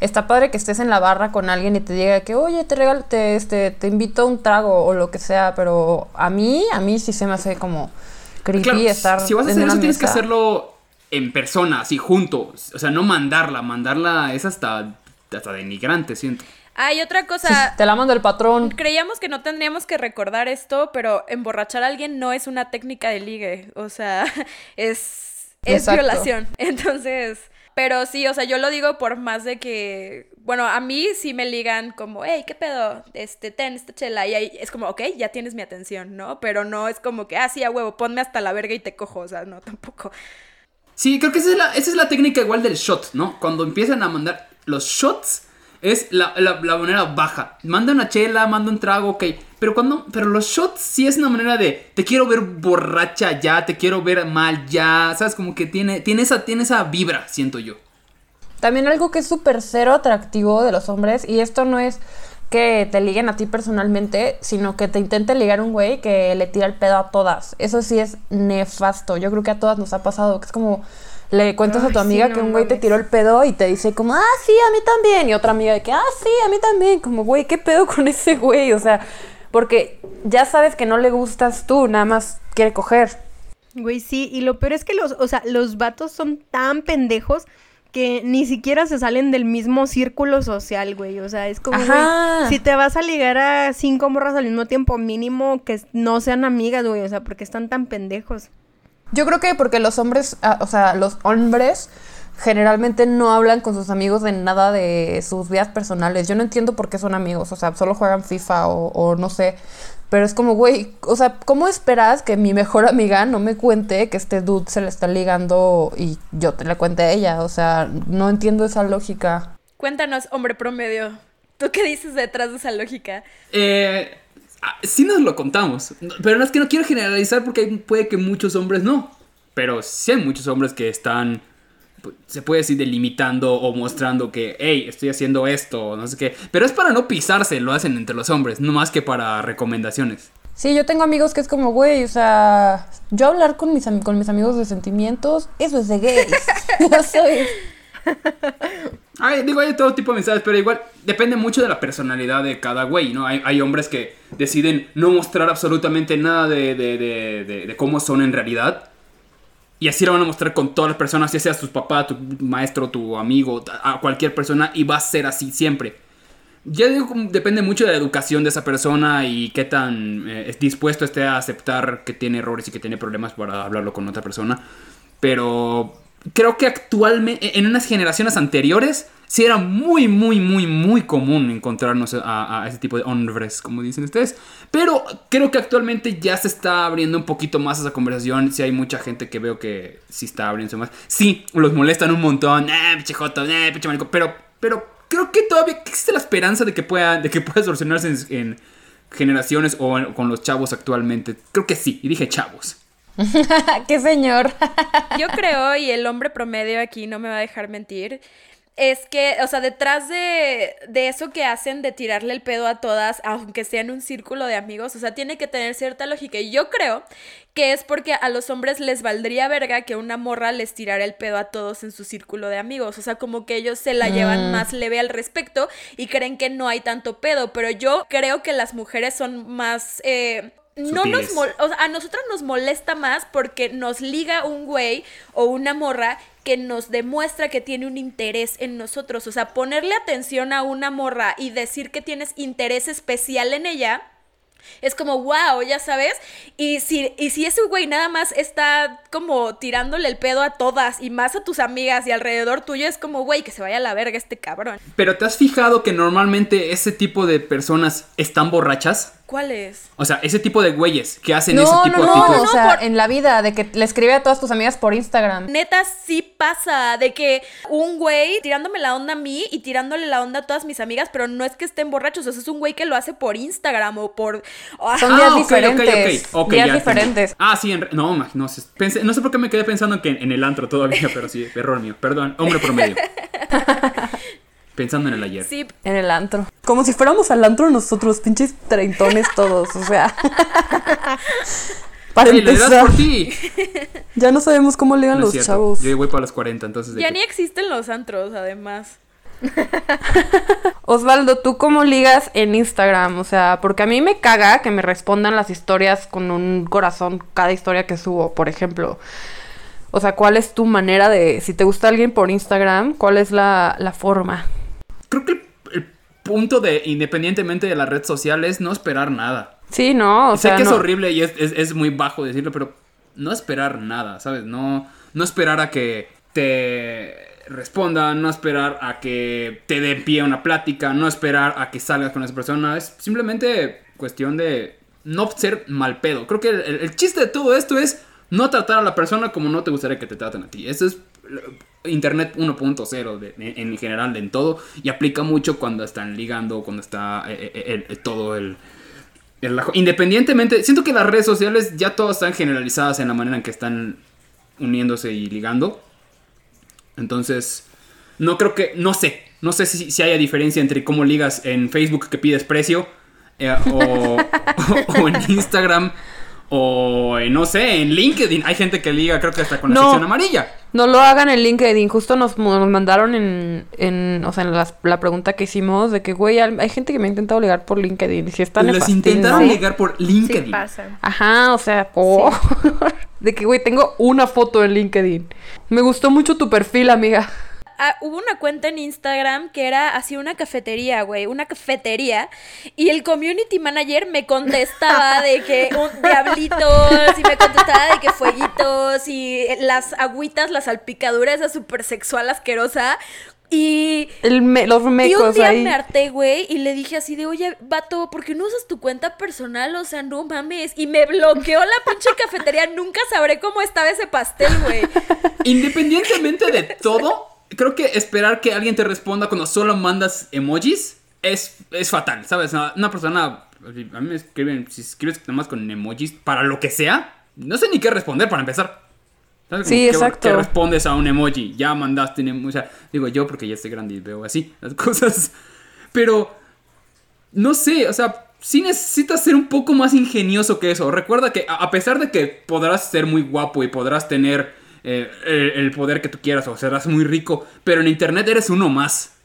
está padre que estés en la barra con alguien y te diga que, oye, te regalo, te, este, te invito a un trago o lo que sea, pero a mí, a mí sí se me hace como creepy estar Si vas a hacer eso, tienes que hacerlo en persona, así, juntos, o sea, no mandarla, mandarla es hasta, hasta denigrante, siento. Hay otra cosa. te la mando el patrón. Creíamos que no tendríamos que recordar esto, pero emborrachar a alguien no es una técnica de ligue. O sea, es, es violación. Entonces, Pero sí, o sea, yo lo digo por más de que, bueno, a mí sí me ligan como, hey, ¿qué pedo? Este, ten esta chela. Y ahí es como, ok, ya tienes mi atención, ¿no? Pero no es como que, ah, sí, a huevo, ponme hasta la verga y te cojo. O sea, no, tampoco. Sí, creo que esa es la, esa es la técnica igual del shot, ¿no? Cuando empiezan a mandar los shots es la, manera baja. Manda una chela, manda un trago, ok. Pero cuando. Pero los shots sí es una manera de. Te quiero ver borracha ya, te quiero ver mal ya. ¿Sabes? Como que tiene, tiene, esa, tiene esa vibra, siento yo. También algo que es súper cero atractivo de los hombres. Y esto no es que te liguen a ti personalmente, sino que te intente ligar un güey que le tira el pedo a todas. Eso sí es nefasto. Yo creo que a todas nos ha pasado. Que es como le cuentas a tu amiga que un güey te tiró el pedo y te dice como, ah, sí, a mí también. Y otra amiga de que, ah, sí, a mí también. Como, güey, ¿qué pedo con ese güey? O sea, porque ya sabes que no le gustas tú, nada más quiere coger. Güey, sí, y lo peor es que los, o sea, los vatos son tan pendejos que ni siquiera se salen del mismo círculo social, güey. O sea, es como, güey, si te vas a ligar a cinco morras al mismo tiempo, mínimo que no sean amigas, güey. O sea, porque están tan pendejos. Yo creo que porque los hombres, ah, o sea, los hombres generalmente no hablan con sus amigos de nada de sus vidas personales. Yo no entiendo por qué son amigos, o sea, solo juegan FIFA o, no sé. Pero es como, güey, o sea, ¿cómo esperas que mi mejor amiga no me cuente que este dude se le está ligando y yo te la cuente a ella? O sea, no entiendo esa lógica. Cuéntanos, hombre promedio. ¿Tú qué dices detrás de esa lógica? Eh, sí nos lo contamos. Pero no es que no quiero generalizar porque puede que muchos hombres no. Pero sí hay muchos hombres que están, pues, se puede decir, delimitando o mostrando que, hey, estoy haciendo esto, no sé qué. Pero es para no pisarse, lo hacen entre los hombres, no más que para recomendaciones. Sí, yo tengo amigos que es como, güey, o sea, yo hablar con mis, con mis amigos de sentimientos, eso es de gays. no soy Digo, hay todo tipo de mensajes, pero igual depende mucho de la personalidad de cada güey, ¿no? Hay, hombres que deciden no mostrar absolutamente nada de, de, cómo son en realidad. Y así lo van a mostrar con todas las personas, ya sea tu papá, tu maestro, tu amigo, a cualquier persona, y va a ser así siempre. Ya digo, depende mucho de la educación de esa persona y qué tan eh, dispuesto esté a aceptar que tiene errores y que tiene problemas para hablarlo con otra persona. Pero creo que actualmente, en unas generaciones anteriores, sí era muy, muy, muy, muy común encontrarnos a, ese tipo de hombres, como dicen ustedes. Pero creo que actualmente ya se está abriendo un poquito más esa conversación. Sí hay mucha gente que veo que sí está abriendo más. Sí, los molestan un montón. Eh, pinche joto, eh, pinche marico. Pero, pero creo que todavía existe la esperanza de que pueda, de que pueda solucionarse en generaciones o con los chavos actualmente. Creo que sí, y dije chavos. ¡Qué señor! Yo creo, y el hombre promedio aquí no me va a dejar mentir, es que, o sea, detrás de, de, eso que hacen de tirarle el pedo a todas, aunque sea en un círculo de amigos, o sea, tiene que tener cierta lógica. Y yo creo que es porque a los hombres les valdría verga que una morra les tirara el pedo a todos en su círculo de amigos. O sea, como que ellos se la llevan mm. más leve al respecto y creen que no hay tanto pedo. Pero yo creo que las mujeres son más... Eh, no nos o sea, a nosotros nos molesta más porque nos liga un güey o una morra que nos demuestra que tiene un interés en nosotros. O sea, ponerle atención a una morra y decir que tienes interés especial en ella es como, wow, ya sabes. Y si, y si ese güey nada más está como tirándole el pedo a todas y más a tus amigas y alrededor tuyo, es como, güey, que se vaya a la verga este cabrón. Pero ¿te has fijado que normalmente ese tipo de personas están borrachas? ¿Cuáles? O sea, ese tipo de güeyes que hacen ese tipo de no, no, o sea, en la vida, de que le escribe a todas tus amigas por Instagram. Neta, sí pasa, de que un güey tirándome la onda a mí y tirándole la onda a todas mis amigas, pero no es que estén borrachos, o sea, es un güey que lo hace por Instagram o por... Son días ah, diferentes. días diferentes. Ah, sí, no, no, no sé por qué me quedé pensando que en el antro todavía, pero sí, error mío, perdón, hombre promedio. Pensando en el ayer. Sí. En el antro. Como si fuéramos al antro nosotros, pinches treintones todos, o sea. Para empezar. por ti. Ya no sabemos cómo ligan los chavos. Yo voy para los 40, entonces. Ya ni existen los antros, además. Osvaldo, ¿tú cómo ligas en Instagram? O sea, porque a mí me caga que me respondan las historias con un corazón cada historia que subo, por ejemplo. O sea, ¿cuál es tu manera de, si te gusta alguien por Instagram, cuál es la, la forma? Creo que el, punto de, independientemente de la red social, es no esperar nada. Sí, no, o sé que es horrible y es, muy bajo decirlo, pero no esperar nada, ¿sabes? No, no esperar a que te responda, no esperar a que te dé pie a una plática, no esperar a que salgas con esa persona. Es simplemente cuestión de no ser mal pedo. Creo que el, chiste de todo esto es no tratar a la persona como no te gustaría que te traten a ti. Eso es Internet 1.0 en general en todo y aplica mucho cuando están ligando, cuando está eh, eh, todo el, Independientemente, siento que las redes sociales ya todas están generalizadas en la manera en que están uniéndose y ligando. Entonces, no creo que, no sé, no sé si, haya diferencia entre cómo ligas en Facebook que pides precio eh, o, en Instagram o no sé, en LinkedIn. Hay gente que liga, creo que hasta con la sección amarilla. No lo hagan en LinkedIn. Justo nos, mandaron en, en, o sea, en la, pregunta que hicimos de que, güey, hay gente que me ha intentado ligar por LinkedIn. Si están Les intentaron ligar por LinkedIn. Sí pasa. Ajá, o sea, de que, güey, tengo una foto en LinkedIn. Me gustó mucho tu perfil, amiga. Ah, hubo una cuenta en Instagram que era así una cafetería, güey, una cafetería. Y el community manager me contestaba de que un diablitos y me contestaba de que fueguitos y las agüitas, las salpicaduras, esa súper sexual asquerosa. Y, los mecos y un día ahí. me harté, güey, y le dije así de, oye, vato, ¿por qué no usas tu cuenta personal? O sea, no mames. Y me bloqueó la pinche cafetería. Nunca sabré cómo estaba ese pastel, güey. Independientemente de todo, creo que esperar que alguien te responda cuando solo mandas emojis es, es fatal, ¿sabes? Una persona, a mí me escriben, si escribes nada más con emojis para lo que sea, no sé ni qué responder para empezar. ¿Sabes? Sí, exacto. Que respondes a un emoji, ya mandaste un emoji, o sea, digo yo porque ya estoy grande y veo así las cosas. Pero, no sé, o sea, sí necesitas ser un poco más ingenioso que eso. Recuerda que a pesar de que podrás ser muy guapo y podrás tener eh, el, poder que tú quieras o serás muy rico, pero en Internet eres uno más.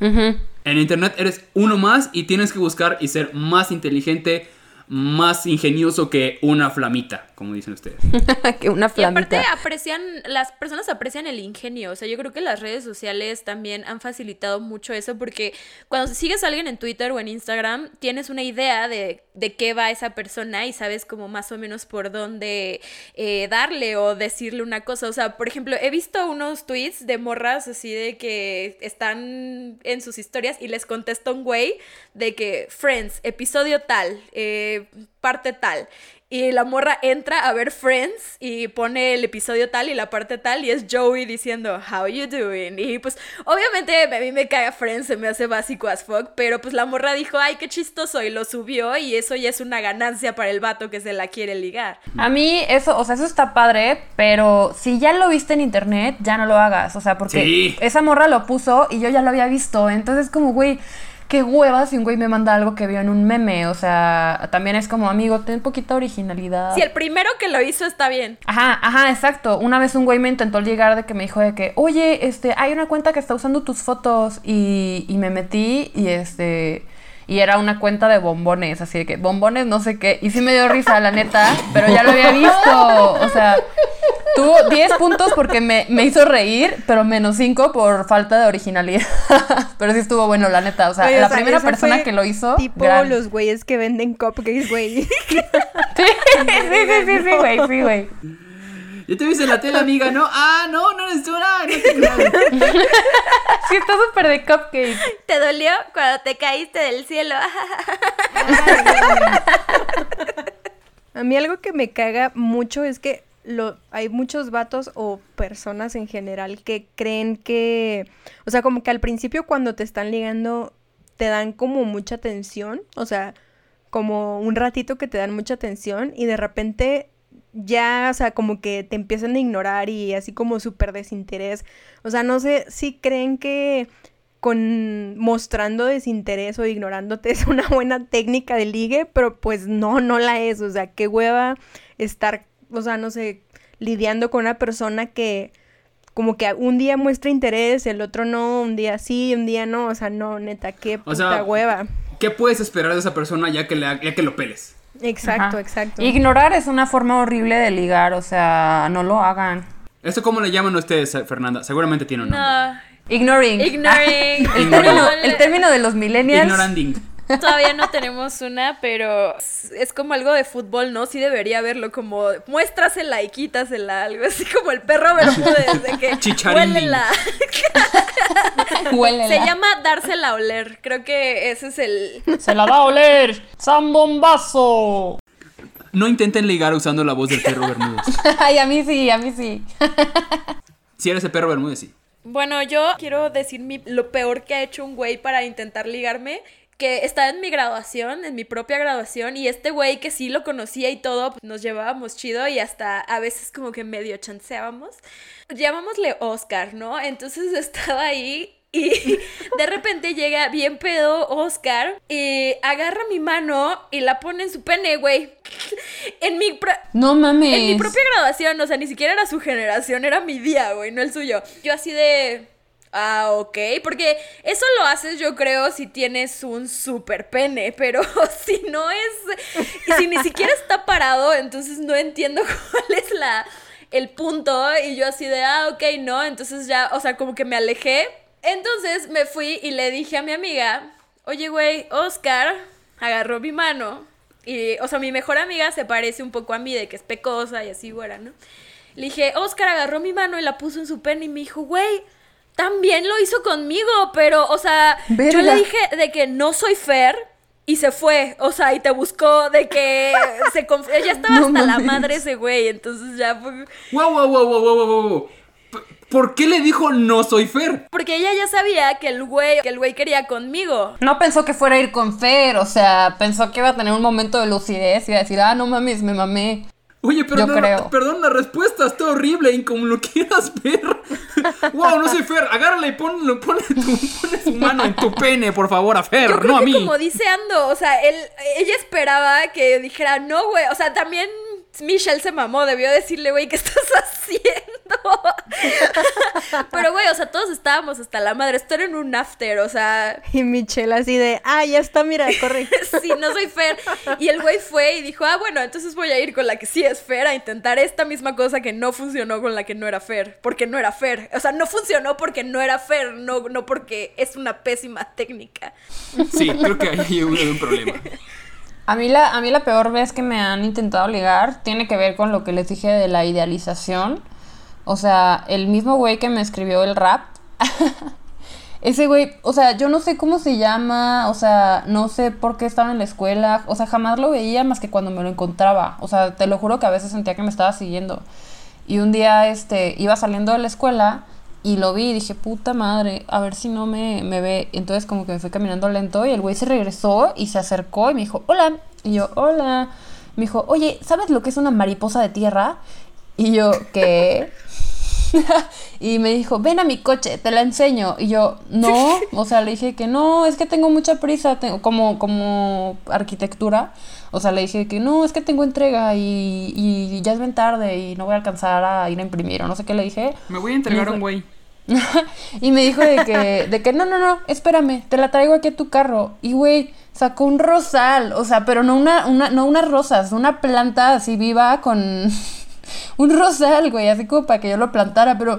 En Internet eres uno más y tienes que buscar y ser más inteligente, más ingenioso que una flamita, como dicen ustedes. que una flamita. Y aparte aprecian, las personas aprecian el ingenio. O sea, yo creo que las redes sociales también han facilitado mucho eso porque cuando sigues a alguien en Twitter o en Instagram, tienes una idea de, de qué va esa persona y sabes como más o menos por dónde eh, darle o decirle una cosa. O sea, por ejemplo, he visto unos tweets de morras así de que están en sus historias y les contesta un güey de que Friends, episodio tal. Eh, parte tal. Y la morra entra a ver Friends y pone el episodio tal y la parte tal y es Joey diciendo, How you doing? Y pues obviamente a mí me cae Friends, se me hace básico as fuck, pero pues la morra dijo, ay, qué chistoso y lo subió y eso ya es una ganancia para el vato que se la quiere ligar. A mí eso, o sea, eso está padre, pero si ya lo viste en internet, ya no lo hagas, o sea, porque esa morra lo puso y yo ya lo había visto, entonces como, güey qué hueva si un güey me manda algo que vio en un meme. O sea, también es como, amigo, ten poquita originalidad. Si el primero que lo hizo está bien. Ajá, ajá, exacto. Una vez un güey me intentó llegar de que me dijo de que, oye, este, hay una cuenta que está usando tus fotos. Y, y me metí y este y era una cuenta de bombones, así de que bombones no sé qué, y sí me dio risa, la neta, pero ya lo había visto, o sea, tuvo 10 puntos porque me, hizo reír, pero menos 5 por falta de originalidad, pero sí estuvo bueno, la neta, o sea, la primera persona que lo hizo... Tipo los güeyes que venden cupcakes, güey. sí, sí, sí, sí, sí, güey, sí, güey. Yo te vi en la tele, amiga, ¿no? Ah, no, no eres tú, no, Sí, está súper de cupcake. ¿Te dolió cuando te caíste del cielo? A mí algo que me caga mucho es que hay muchos vatos o personas en general que creen que, o sea, como que al principio cuando te están ligando te dan como mucha atención, o sea, como un ratito que te dan mucha atención y de repente ya, o sea, como que te empiezan a ignorar y así como súper desinterés. O sea, no sé si creen que con mostrando desinterés o ignorándote es una buena técnica de ligue, pero pues no, no la es. O sea, qué hueva estar, o sea, no sé, lidiando con una persona que como que un día muestra interés, el otro no, un día sí, un día no, o sea, no, neta, qué puta hueva. ¿Qué puedes esperar de esa persona ya que, le, ya que lo peles? Exacto, exacto. Ignorar es una forma horrible de ligar, o sea, no lo hagan. ¿Esto cómo le llaman ustedes, Fernanda? Seguramente tiene un nombre. Ignoring. Ignoring. el, término, de los millennials. Ignoranding. Todavía no tenemos una, pero es, como algo de fútbol, ¿no? Sí debería verlo como muéstrasela y quítasela, algo así como el perro Bermúdez de que huélela. huélela. Se llama dársela a oler. Creo que ese es el. Se la da a oler. ¡Zambombazo! No intenten ligar usando la voz del perro Bermúdez. Ay, a mí sí, a mí sí. si eres el perro Bermúdez, sí. Bueno, yo quiero decir lo peor que ha hecho un güey para intentar ligarme que estaba en mi graduación, en mi propia graduación, y este güey que sí lo conocía y todo, pues, nos llevábamos chido y hasta a veces como que medio chanceábamos. Llamámosle Oscar, ¿no? Entonces estaba ahí y de repente llega bien pedo Oscar y agarra mi mano y la pone en su pene, güey. En mi... No mames. En mi propia graduación, o sea, ni siquiera era su generación, era mi día, güey, no el suyo. Yo así de... Ah, ok, porque eso lo haces yo creo si tienes un super pene, pero si no es, si ni siquiera está parado, entonces no entiendo cuál es la, el punto y yo así de, ah, ok, no, entonces ya, o sea, como que me alejé. Entonces me fui y le dije a mi amiga, oye, güey, Oscar agarró mi mano y, o sea, mi mejor amiga se parece un poco a mí de que es pecosa y así, güera, ¿no? Le dije, Oscar agarró mi mano y la puso en su pene y me dijo, güey, también lo hizo conmigo, pero, o sea, yo le dije de que no soy Fer y se fue, o sea, y te buscó de que se ella estaba hasta la madre ese güey, entonces ya fue... Wow, wow, wow, wow, wow, wow. ¿Por qué le dijo no soy Fer? Porque ella ya sabía que el güey, que el güey quería conmigo. No pensó que fuera a ir con Fer, o sea, pensó que iba a tener un momento de lucidez y iba a decir, ah, no mames, me mamé. Oye, pero perdón, la respuesta está horrible y como lo quieras ver. wow, no soy Fer, agárrala y ponle, ponle, tu, mano en tu pene, por favor, a Fer, no a mí. Como dice Ando, o sea, él, ella esperaba que dijera, no, güey, o sea, también Michelle se mamó, debió decirle, güey, ¿qué estás haciendo? Pero, güey, o sea, todos estábamos hasta la madre. Esto era en un after, o sea. Y Michelle así de, ah, ya está, mira, corre. sí, no soy Fer. Y el güey fue y dijo, ah, bueno, entonces voy a ir con la que sí es Fer a intentar esta misma cosa que no funcionó con la que no era Fer. Porque no era Fer. O sea, no funcionó porque no era Fer, no, no porque es una pésima técnica. Sí, creo que ahí hay un problema. A mí, la, a mí la peor vez que me han intentado ligar tiene que ver con lo que les dije de la idealización. O sea, el mismo güey que me escribió el rap. ese güey, o sea, yo no sé cómo se llama, o sea, no sé por qué estaba en la escuela, o sea, jamás lo veía más que cuando me lo encontraba. O sea, te lo juro que a veces sentía que me estaba siguiendo. Y un día, este, iba saliendo de la escuela y lo vi y dije, puta madre, a ver si no me, me ve. Entonces como que me fui caminando lento y el güey se regresó y se acercó y me dijo, hola. Y yo, hola. Me dijo, oye, ¿sabes lo que es una mariposa de tierra? Y yo, ¿qué? y me dijo, ven a mi coche, te la enseño. Y yo, no, o sea, le dije que no, es que tengo mucha prisa, tengo, como, como arquitectura. O sea, le dije que no, es que tengo entrega y, y, ya es bien tarde y no voy a alcanzar a ir a imprimir o no sé qué le dije. Me voy a entregar a un güey. y me dijo de que, de que no, no, no, espérame, te la traigo aquí a tu carro. Y güey, sacó un rosal, o sea, pero no una, una, no unas rosas, una planta así viva con un rosal, güey, así como para que yo lo plantara, pero,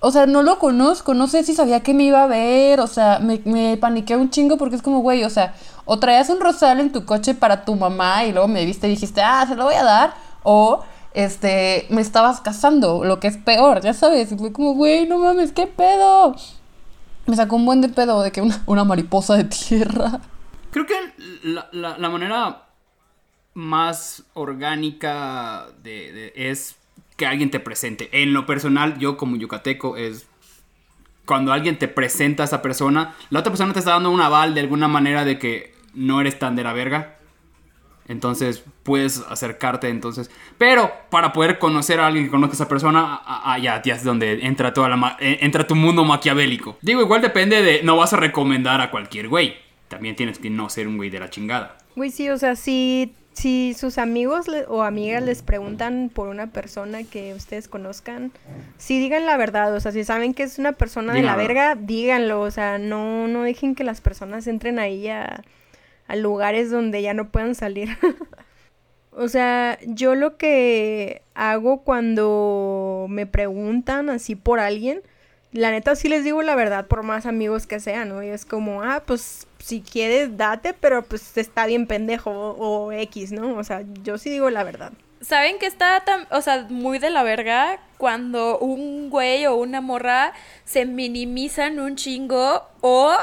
o sea, no lo conozco, no sé si sabía que me iba a ver, o sea, me, me paniqué un chingo porque es como, güey, o sea, o traías un rosal en tu coche para tu mamá y luego me viste y dijiste, ah, se lo voy a dar, o este, me estabas casando, lo que es peor, ya sabes. Fue como, güey, no mames, ¿qué pedo? Me sacó un buen de pedo de que una, mariposa de tierra. Creo que la, manera más orgánica de, es que alguien te presente. En lo personal, yo como yucateco, es cuando alguien te presenta a esa persona, la otra persona te está dando un aval de alguna manera de que no eres tan de la verga. Entonces puedes acercarte, entonces. Pero para poder conocer a alguien que conozca a esa persona, allá ya es donde entra toda la eh, entra tu mundo maquiavélico. Digo, igual depende de. No vas a recomendar a cualquier güey. También tienes que no ser un güey de la chingada. Güey, sí, o sea, si, si sus amigos o amigas les preguntan por una persona que ustedes conozcan, sí digan la verdad. O sea, si saben que es una persona de la verga, díganlo. O sea, no, no dejen que las personas entren ahí a a lugares donde ya no puedan salir. o sea, yo lo que hago cuando me preguntan así por alguien, la neta sí les digo la verdad, por más amigos que sean, ¿no? Y es como, ah, pues si quieres, date, pero pues está bien pendejo o, X, ¿no? O sea, yo sí digo la verdad. ¿Saben que está tan, o sea, muy de la verga cuando un güey o una morra se minimizan un chingo o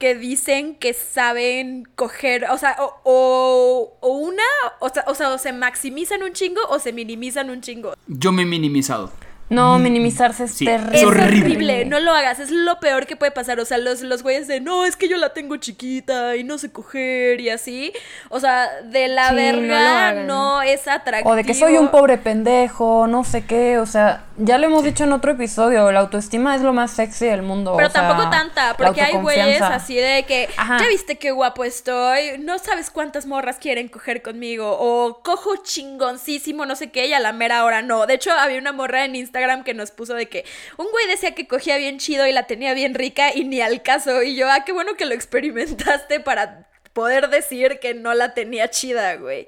que dicen que saben coger, o sea, o, o, una, o sea, o sea, o se maximizan un chingo o se minimizan un chingo. Yo me he minimizado. No, mm. minimizarse es terrible. Es horrible. no lo hagas, es lo peor que puede pasar. O sea, los, los güeyes de, no, es que yo la tengo chiquita y no sé coger y así. O sea, de la verga no, es atractivo. O de que soy un pobre pendejo, no sé qué. O sea, ya lo hemos dicho en otro episodio, la autoestima es lo más sexy del mundo. Pero tampoco tanta, porque hay güeyes así de que, ya viste qué guapo estoy, no sabes cuántas morras quieren coger conmigo. O cojo chingoncísimo, no sé qué, y a la mera hora no. De hecho, había una morra en Instagram que nos puso de que un güey decía que cogía bien chido y la tenía bien rica y ni al caso. Y yo, ah, qué bueno que lo experimentaste para poder decir que no la tenía chida, güey.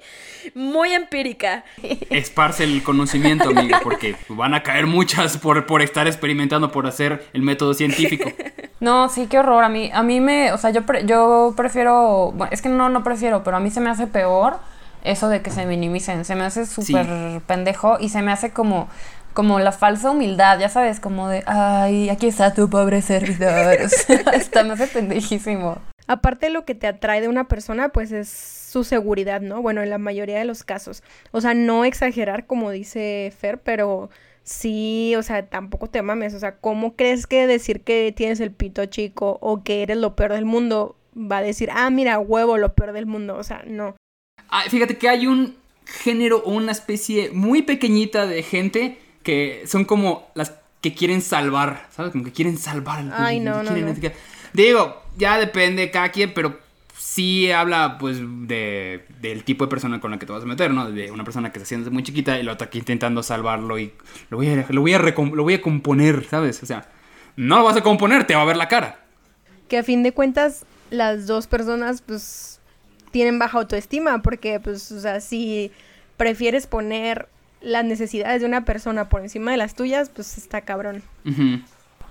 Muy empírica. Esparce el conocimiento, amigo, porque van a caer muchas por, por estar experimentando, por hacer el método científico. No, sí, qué horror. A mí, a mí me, o sea, yo, yo prefiero, bueno, es que no, no prefiero, pero a mí se me hace peor eso de que se minimicen. Se me hace súper pendejo y se me hace como, como la falsa humildad, ya sabes, como de, ay, aquí está tu pobre servidor. está, me hace pendejísimo. Aparte lo que te atrae de una persona, pues es su seguridad, ¿no? Bueno, en la mayoría de los casos. O sea, no exagerar como dice Fer, pero sí, o sea, tampoco te mames. O sea, ¿cómo crees que decir que tienes el pito chico o que eres lo peor del mundo va a decir, ah, mira, huevo, lo peor del mundo? O sea, no. Ah, fíjate que hay un género o una especie muy pequeñita de gente que son como las que quieren salvar, ¿sabes? Como que quieren salvar. Ay, no, no, no. Digo, ya depende cada quien, pero sí habla pues de, del tipo de persona con la que te vas a meter, ¿no? De una persona que se siente muy chiquita y la otra aquí intentando salvarlo y lo voy a, lo voy a, lo voy a componer, ¿sabes? O sea, no lo vas a componer, te va a ver la cara. Que a fin de cuentas las dos personas pues tienen baja autoestima porque pues, o sea, si prefieres poner las necesidades de una persona por encima de las tuyas, pues está cabrón.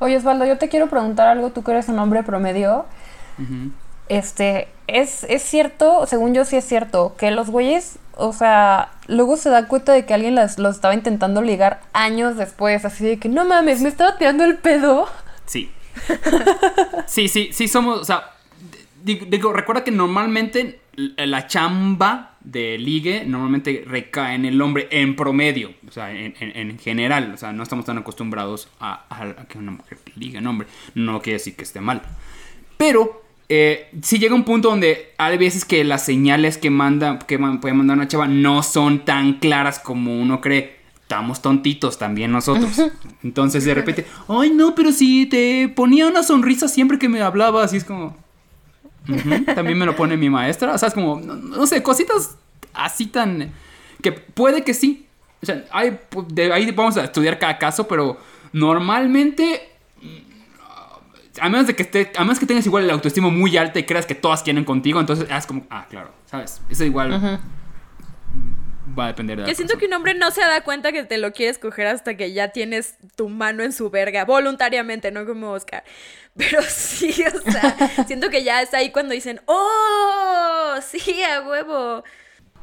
Oye, Osvaldo, yo te quiero preguntar algo, tú que eres un hombre promedio. Este, es, es cierto, según yo sí es cierto, que los güeyes, o sea, luego se da cuenta de que alguien los estaba intentando ligar años después, así de que no mames, me estaba tirando el pedo. Sí. sí, sí, sí somos, o sea, digo, recuerda que normalmente la chamba de ligue normalmente recae en el hombre en promedio, o sea, en, general, o sea, no estamos tan acostumbrados a, que una mujer ligue en hombre, no quiere decir que esté mal. Pero eh, si llega un punto donde hay veces que las señales que manda, que puede mandar una chava no son tan claras como uno cree. Estamos tontitos también nosotros. Entonces de repente, ay no, pero si te ponía una sonrisa siempre que me hablaba, así es como, también me lo pone mi maestra. O sea, es como, no, sé, cositas así tan... Que puede que sí. O sea, hay, de ahí vamos a estudiar cada caso, pero normalmente... A menos de que esté, a menos que tengas igual el autoestima muy alta y creas que todas quieren contigo, entonces es como, ah, claro, ¿sabes? Eso igual va a depender de Que siento que un hombre no se da cuenta que te lo quieres coger hasta que ya tienes tu mano en su verga, voluntariamente, no como Oscar. Pero sí, o sea, siento que ya es ahí cuando dicen, ¡oh! Sí, a huevo.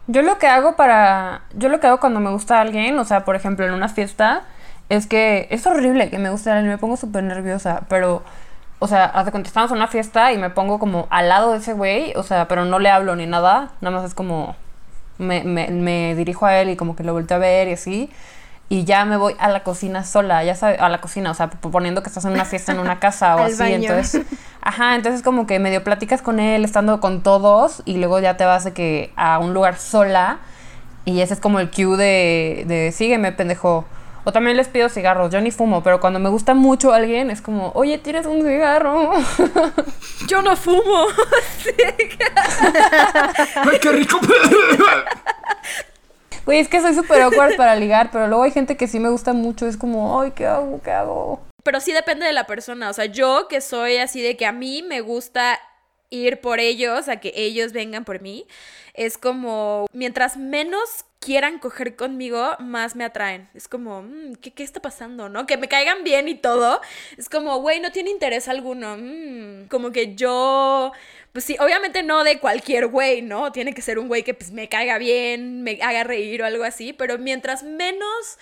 Yo lo que hago para. Yo lo que hago cuando me gusta alguien, o sea, por ejemplo, en una fiesta, es que es horrible que me guste alguien, me pongo súper nerviosa, pero. O sea, hace cuando estamos en una fiesta y me pongo como al lado de ese güey, o sea, pero no le hablo ni nada, nada más es como me, me, me, dirijo a él y como que lo volteo a ver y así. Y ya me voy a la cocina sola, ya sabes, a la cocina, o sea, poniendo que estás en una fiesta en una casa o así. Entonces, ajá, entonces como que medio platicas con él, estando con todos, y luego ya te vas de que a un lugar sola. Y ese es como el cue de, de sígueme, pendejo. O también les pido cigarros. Yo ni fumo, pero cuando me gusta mucho alguien es como, oye, ¿tienes un cigarro? Yo no fumo. ¡Ay, qué rico! Güey, es que soy súper awkward para ligar, pero luego hay gente que sí me gusta mucho. Es como, ay, ¿qué hago? ¿Qué hago? Pero sí depende de la persona. O sea, yo que soy así de que a mí me gusta ir por ellos, a que ellos vengan por mí, es como, mientras menos quieran coger conmigo, más me atraen. Es como, mm, ¿qué, ¿qué, está pasando, no? Que me caigan bien y todo. Es como, güey, no tiene interés alguno. Mm, como que yo, pues sí, obviamente no de cualquier güey, ¿no? Tiene que ser un güey que pues me caiga bien, me haga reír o algo así. Pero mientras menos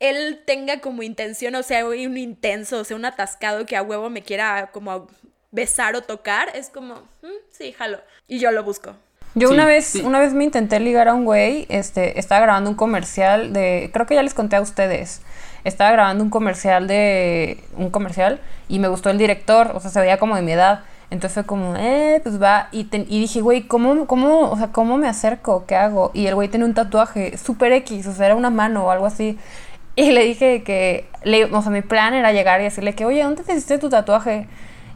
él tenga como intención, o sea, un intenso, o sea, un atascado que a huevo me quiera como besar o tocar, es como, mm, sí, jalo. Y yo lo busco. Yo una vez, una vez me intenté ligar a un güey, este, estaba grabando un comercial de, creo que ya les conté a ustedes, estaba grabando un comercial de, un comercial, y me gustó el director, o sea, se veía como de mi edad, entonces fue como, eh, pues va, y, y dije, güey, ¿cómo, cómo, o sea, cómo me acerco? ¿Qué hago? Y el güey tiene un tatuaje super X, o sea, era una mano o algo así, y le dije que, le, o sea, mi plan era llegar y decirle que, oye, ¿dónde te hiciste tu tatuaje?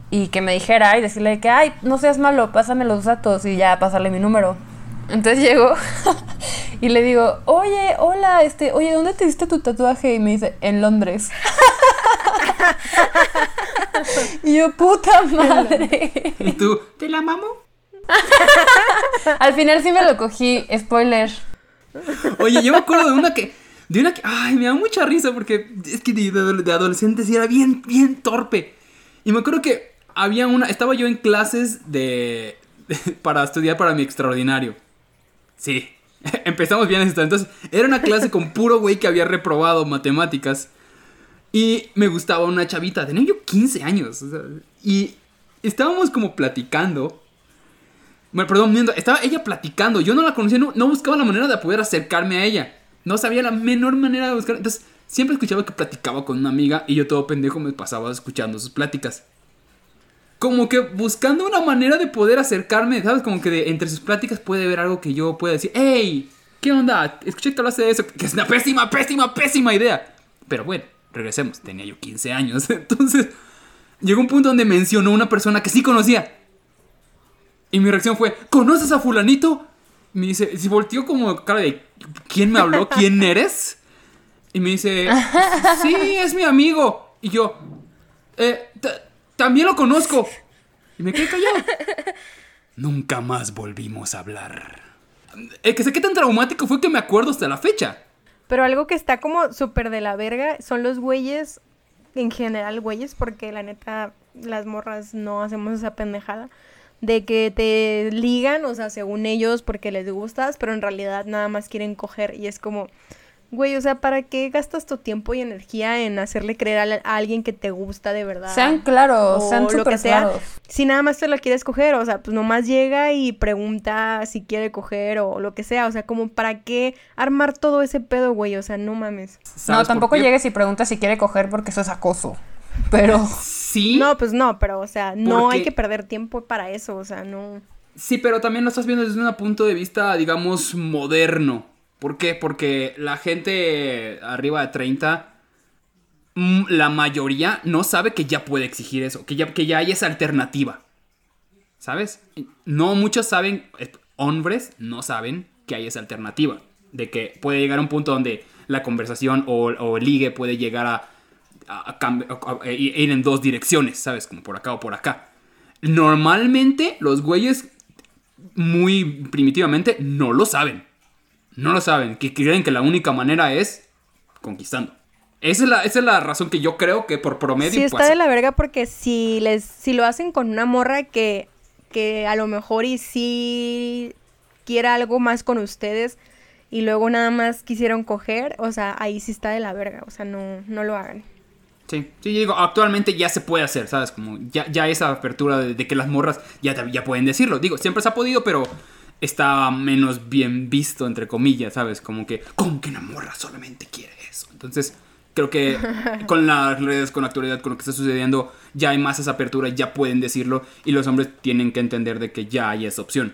Y que me dijera y decirle que, ay, no seas malo, pásame los datos y ya pasarle mi número. Entonces llego y le digo, oye, hola, este, oye, ¿dónde te diste tu tatuaje? Y me dice, en Londres. y yo, puta madre. ¿Y tú, te la mamo? Al final sí me lo cogí, spoiler. Oye, yo me acuerdo de una que, de una que, ay, me da mucha risa porque es que de, de adolescente sí era bien, bien torpe. Y me acuerdo que había una, estaba yo en clases de, para estudiar para mi extraordinario. Sí, empezamos bien esto. Entonces, era una clase con puro güey que había reprobado matemáticas. Y me gustaba una chavita, tenía yo 15 años. y estábamos como platicando. Bueno, perdón, estaba ella platicando. Yo no la conocía, no, no, buscaba la manera de poder acercarme a ella. No sabía la menor manera de buscar. Entonces, siempre escuchaba que platicaba con una amiga y yo todo pendejo me pasaba escuchando sus pláticas como que buscando una manera de poder acercarme, ¿sabes? Como que de, entre sus pláticas puede ver algo que yo pueda decir, hey, ¿qué onda? Escuché que hablaste de eso, que es una pésima, pésima, pésima idea. Pero bueno, regresemos, tenía yo 15 años, entonces llegó un punto donde mencionó una persona que sí conocía. Y mi reacción fue, ¿conoces a fulanito? me dice, si volteó como cara de, ¿quién me habló? ¿Quién eres? Y me dice, sí, es mi amigo. Y yo, eh, también lo conozco. Y me quedé callado. Nunca más volvimos a hablar. El que sé qué tan traumático fue que me acuerdo hasta la fecha. Pero algo que está como súper de la verga son los güeyes, en general güeyes, porque la neta, las morras no hacemos esa pendejada. De que te ligan, o sea, según ellos, porque les gustas, pero en realidad nada más quieren coger. Y es como, Güey, o sea, ¿para qué gastas tu tiempo y energía en hacerle creer a, alguien que te gusta de verdad? Sean claros, sean lo que sea. Si nada más te la quieres coger, o sea, pues nomás llega y pregunta si quiere coger o lo que sea. O sea, como para qué armar todo ese pedo, güey. O sea, no mames. No, tampoco llegues y preguntas si quiere coger porque eso es acoso. Pero. Sí. No, pues no, pero, o sea, no hay que perder tiempo para eso. O sea, no. Sí, pero también lo estás viendo desde un punto de vista, digamos, moderno. ¿Por qué? Porque la gente arriba de 30, mm, la mayoría no sabe que ya puede exigir eso, que ya, que ya hay esa alternativa. ¿Sabes? No muchos saben, hombres no saben que hay esa alternativa. De que puede llegar a un punto donde la conversación o, el ligue puede llegar a, a, ir en dos direcciones, ¿sabes? Como por acá o por acá. Normalmente los güeyes, muy primitivamente, no lo saben no lo saben, que creen que la única manera es conquistando. Esa es la, esa es la razón que yo creo que por promedio. Sí, está de la verga porque si les, si lo hacen con una morra que, que a lo mejor y si quiera algo más con ustedes y luego nada más quisieron coger, o sea, ahí sí está de la verga, o sea, no, no lo hagan. Sí, sí, digo, actualmente ya se puede hacer, ¿sabes? Como ya, ya esa apertura de, de que las morras ya, ya pueden decirlo. Digo, siempre se ha podido, pero estaba menos bien visto, entre comillas, ¿sabes? Como que, ¿cómo que una morra solamente quiere eso? Entonces, creo que con las redes, con la actualidad, con lo que está sucediendo, ya hay más esa apertura, ya pueden decirlo y los hombres tienen que entender de que ya hay esa opción.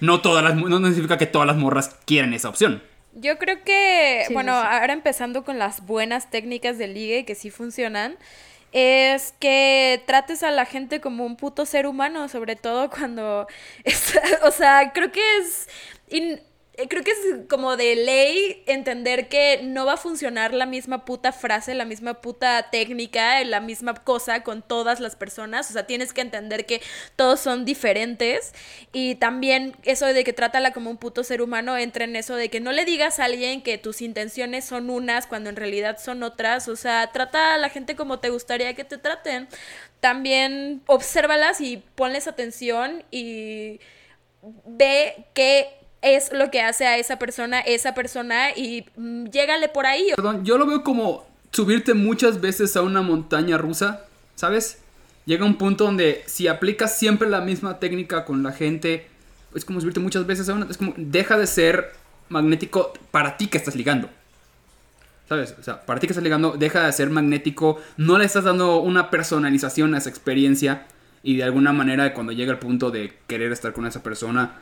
No todas las, no significa que todas las morras quieren esa opción. Yo creo que, bueno, ahora empezando con las buenas técnicas de ligue que sí funcionan, es que trates a la gente como un puto ser humano, sobre todo cuando, o sea, creo que es, creo que es como de ley entender que no va a funcionar la misma puta frase, la misma puta técnica, la misma cosa con todas las personas. O sea, tienes que entender que todos son diferentes. Y también eso de que trátala como un puto ser humano entra en eso de que no le digas a alguien que tus intenciones son unas cuando en realidad son otras. O sea, trata a la gente como te gustaría que te traten. También obsérvalas y ponles atención y ve que es lo que hace a esa persona, esa persona y mm, llégale por ahí. Perdón, yo lo veo como subirte muchas veces a una montaña rusa, ¿sabes? Llega un punto donde si aplicas siempre la misma técnica con la gente, es como subirte muchas veces a una, es como deja de ser magnético para ti que estás ligando. ¿Sabes? O sea, para ti que estás ligando, deja de ser magnético, no le estás dando una personalización a esa experiencia y de alguna manera cuando llega el punto de querer estar con esa persona,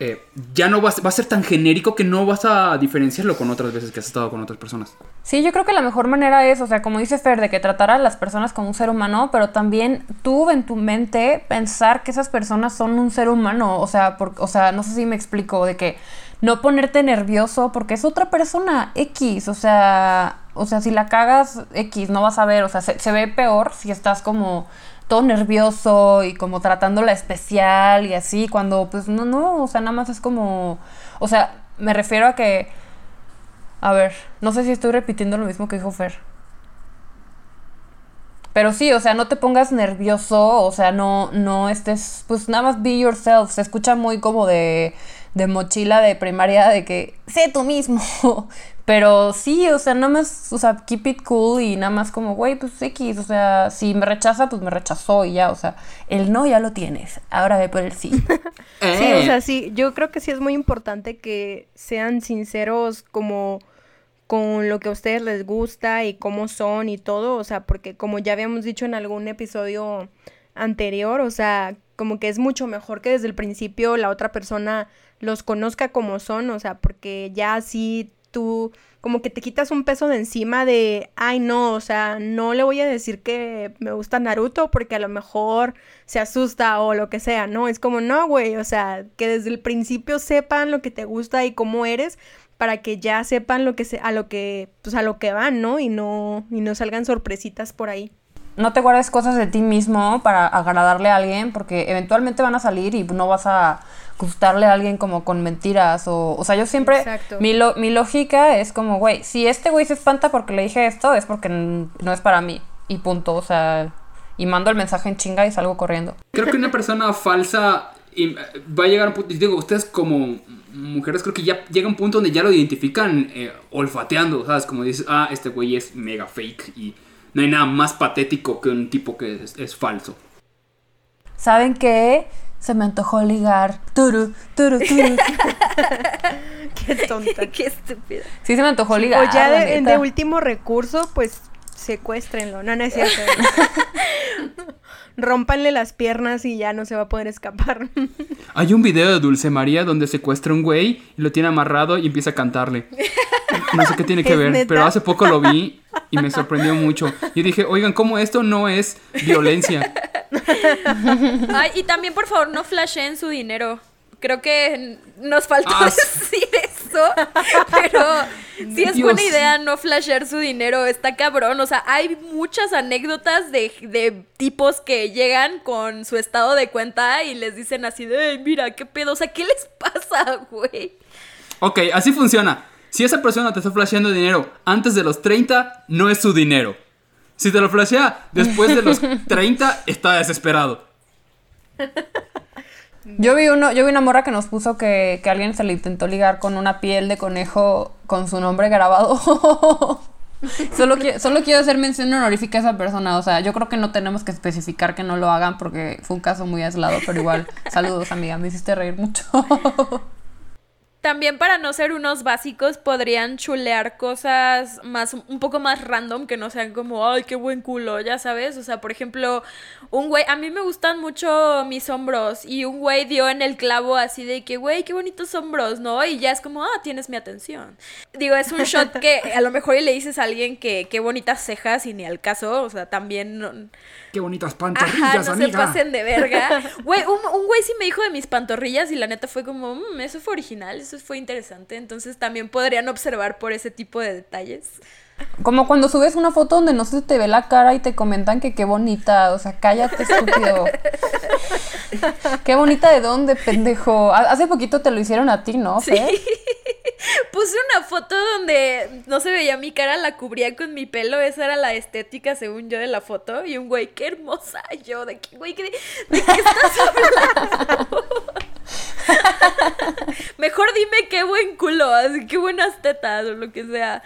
eh, ya no va, va, a ser tan genérico que no vas a diferenciarlo con otras veces que has estado con otras personas. Sí, yo creo que la mejor manera es, o sea, como dice Fer, de que tratar a las personas como un ser humano, pero también tú en tu mente pensar que esas personas son un ser humano, o sea, por, o sea, no sé si me explico, de que no ponerte nervioso porque es otra persona X, o sea, o sea, si la cagas X, no vas a ver, o sea, se, se ve peor si estás como todo nervioso y como tratándola especial y así, cuando pues no, no, o sea, nada más es como, o sea, me refiero a que, a ver, no sé si estoy repitiendo lo mismo que dijo Fer. Pero sí, o sea, no te pongas nervioso, o sea, no, no estés, pues nada más be yourself, se escucha muy como de, de mochila de primaria, de que sé tú mismo, pero sí, o sea, nada más, o sea, keep it cool y nada más como, güey, pues X, o sea, si me rechaza, pues me rechazó y ya, o sea, el no ya lo tienes, ahora ve por el sí. sí, o sea, sí, yo creo que sí es muy importante que sean sinceros como con lo que a ustedes les gusta y cómo son y todo, o sea, porque como ya habíamos dicho en algún episodio anterior, o sea, como que es mucho mejor que desde el principio la otra persona los conozca como son, o sea, porque ya así tú como que te quitas un peso de encima de, ay no, o sea, no le voy a decir que me gusta Naruto porque a lo mejor se asusta o lo que sea, ¿no? Es como, no, güey, o sea, que desde el principio sepan lo que te gusta y cómo eres para que ya sepan lo que se, a lo que, pues a lo que van, ¿no? Y no, y no salgan sorpresitas por ahí. No te guardes cosas de ti mismo para agradarle a alguien porque eventualmente van a salir y no vas a gustarle a alguien como con mentiras o... O sea, yo siempre... Mi, mi lógica es como, güey, si este güey se espanta porque le dije esto, es porque no es para mí. Y punto, o sea... Y mando el mensaje en chinga y salgo corriendo. Creo que una persona falsa va a llegar a un punto... Digo, ustedes como mujeres creo que ya llega un punto donde ya lo identifican eh, olfateando, ¿sabes? Como dices, ah, este güey es mega fake y no hay nada más patético que un tipo que es, es falso. ¿Saben qué? Se me antojó ligar. Turu, turu, turu. Qué tonta. Qué estúpida. Sí, se me antojó ligar. O ya de, de, último recurso, pues secuéstrenlo. No, no es cierto. Rómpanle las piernas y ya no se va a poder escapar. Hay un video de Dulce María donde secuestra un güey y lo tiene amarrado y empieza a cantarle. No sé qué tiene que ver, pero hace poco lo vi y me sorprendió mucho. Yo dije, oigan, ¿cómo esto no es violencia? Ay, y también, por favor, no flasheen su dinero. Creo que nos faltó ah, decir eso, pero sí es buena idea no flashear su dinero, está cabrón. O sea, hay muchas anécdotas de, de, tipos que llegan con su estado de cuenta y les dicen así de, mira, qué pedo, o sea, ¿qué les pasa, güey? Ok, así funciona. Si esa persona te está flasheando dinero antes de los 30, no es su dinero. Si te lo flashea después de los 30, está desesperado. Yo vi uno, yo vi una morra que nos puso que, que alguien se le intentó ligar con una piel de conejo con su nombre grabado. solo, quiero, solo quiero hacer mención honorífica a esa persona. O sea, yo creo que no tenemos que especificar que no lo hagan porque fue un caso muy aislado, pero igual, saludos amiga, me hiciste reír mucho. También para no ser unos básicos podrían chulear cosas más un poco más random que no sean como, ay, qué buen culo, ya sabes, o sea, por ejemplo, un güey, a mí me gustan mucho mis hombros y un güey dio en el clavo así de que, güey, qué bonitos hombros, ¿no? Y ya es como, ah, tienes mi atención. Digo, es un shot que a lo mejor le dices a alguien que qué bonitas cejas y ni al caso, o sea, también Qué bonitas pantorrillas, Ajá, no se pasen de verga. Güey, un, güey sí me dijo de mis pantorrillas y la neta fue como, mmm, eso fue original, eso eso fue interesante. Entonces también podrían observar por ese tipo de detalles. Como cuando subes una foto donde no se te ve la cara y te comentan que qué bonita, o sea, cállate estúpido. qué bonita de dónde, pendejo. Hace poquito te lo hicieron a ti, ¿no? Sí. Puse una foto donde no se veía mi cara, la cubría con mi pelo, esa era la estética según yo de la foto. Y un güey, qué hermosa yo, de qué güey, de, qué estás hablando? Mejor dime qué buen culo, así qué buenas tetas o lo que sea.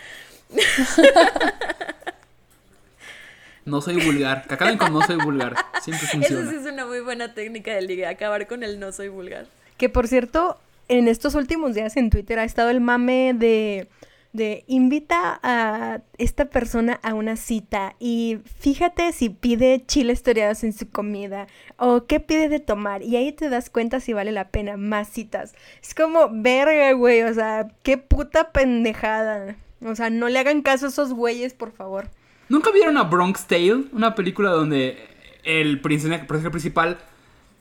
No soy vulgar. Que acaben con no soy vulgar. Siempre funciona. Eso sí es una muy buena técnica de liga, acabar con el no soy vulgar. Que por cierto, en estos últimos días en Twitter ha estado el mame de invita a esta persona a una cita y fíjate si pide chiles toreados en su comida o qué pide de tomar y ahí te das cuenta si vale la pena más citas. Es como, verga, güey, o sea, qué puta pendejada. O sea, no le hagan caso a esos güeyes, por favor. ¿Nunca vieron a Bronx Tale? Una película donde el personaje principal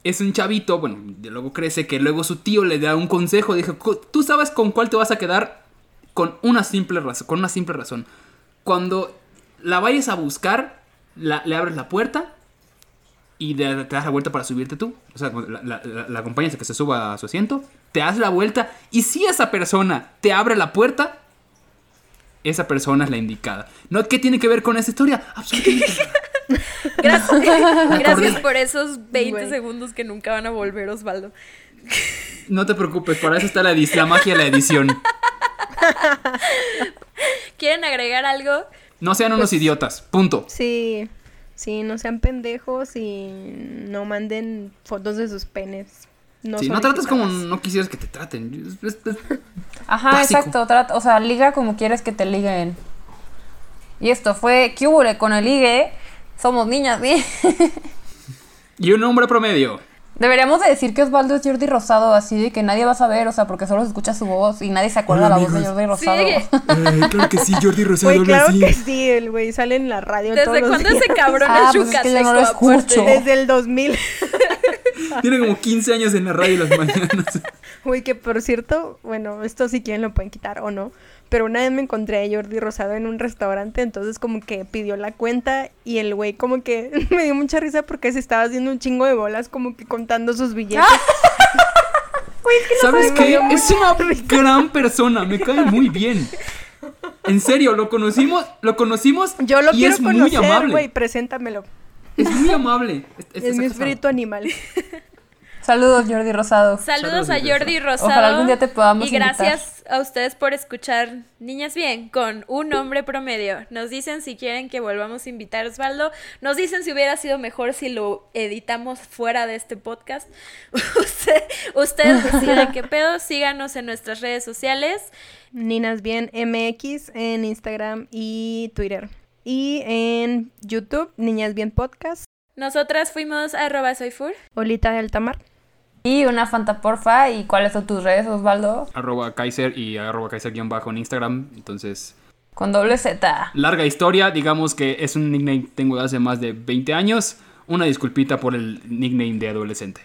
es un chavito, bueno, de luego crece, que luego su tío le da un consejo. Dijo, tú sabes con cuál te vas a quedar con una simple razón. Con una simple razón. Cuando la vayas a buscar, le abres la puerta y te das la vuelta para subirte tú. O sea, la, la, acompañas a que se suba a su asiento, te das la vuelta y si esa persona te abre la puerta, esa persona es la indicada. ¿No? ¿Qué tiene que ver con esa historia? Absolutamente Gracias, gracias por esos 20 segundos que nunca van a volver, Osvaldo. No te preocupes, para eso está la, la magia de la edición. ¿Quieren agregar algo? No sean unos pues, idiotas, punto. Sí, sí, no sean pendejos y no manden fotos de sus penes. No sí, no trates como no quisieras que te traten. Ajá, exacto. o sea, liga como quieres que te liguen. Y esto fue ¿Qué con el ligue? Somos niñas, ¿sí? y un hombre promedio. Deberíamos de decir que Osvaldo es Jordi Rosado, así de que nadie va a saber, o sea, porque solo se escucha su voz y nadie se acuerda la voz de Jordi Rosado. Sí. Eh, claro que sí, Jordi Rosado Güey, claro que sí, el güey sale en la radio ¿Desde cuándo ese cabrón ah, es pues es que yo no lo escucho. Desde el 2000. Tiene como 15 años en la radio las mañanas. Güey, que por cierto, bueno, esto si quieren lo pueden quitar o no. Pero una vez me encontré a Jordi Rosado en un restaurante, entonces como que pidió la cuenta y el güey como que me dio mucha risa porque se estaba haciendo un chingo de bolas como que contando sus billetes. ¿Sabes qué? Es una gran persona, me cae muy bien. En serio, lo conocimos, lo conocimos Yo lo y quiero es muy amable. güey, preséntamelo. Es muy amable. Es, mi espíritu animal. Saludos, Jordi Rosado. Saludos, a Jordi Rosado. Ojalá algún día te podamos Y gracias a ustedes por escuchar Niñas Bien con un hombre promedio. Nos dicen si quieren que volvamos a invitar a Osvaldo. Nos dicen si hubiera sido mejor si lo editamos fuera de este podcast. ustedes deciden qué pedo. Síganos en nuestras redes sociales. Niñas Bien MX en Instagram y Twitter. Y en YouTube, Niñas Bien Podcast. Nosotras fuimos a arroba soyfur. Olita de Altamar. Y una Fanta porfa. ¿Y cuáles son tus redes, Osvaldo? Arroba Kaiser y arroba Kaiser guion bajo en Instagram. Entonces... Con doble Z. Larga historia, digamos que es un nickname que tengo de hace más de 20 años. Una disculpita por el nickname de adolescente.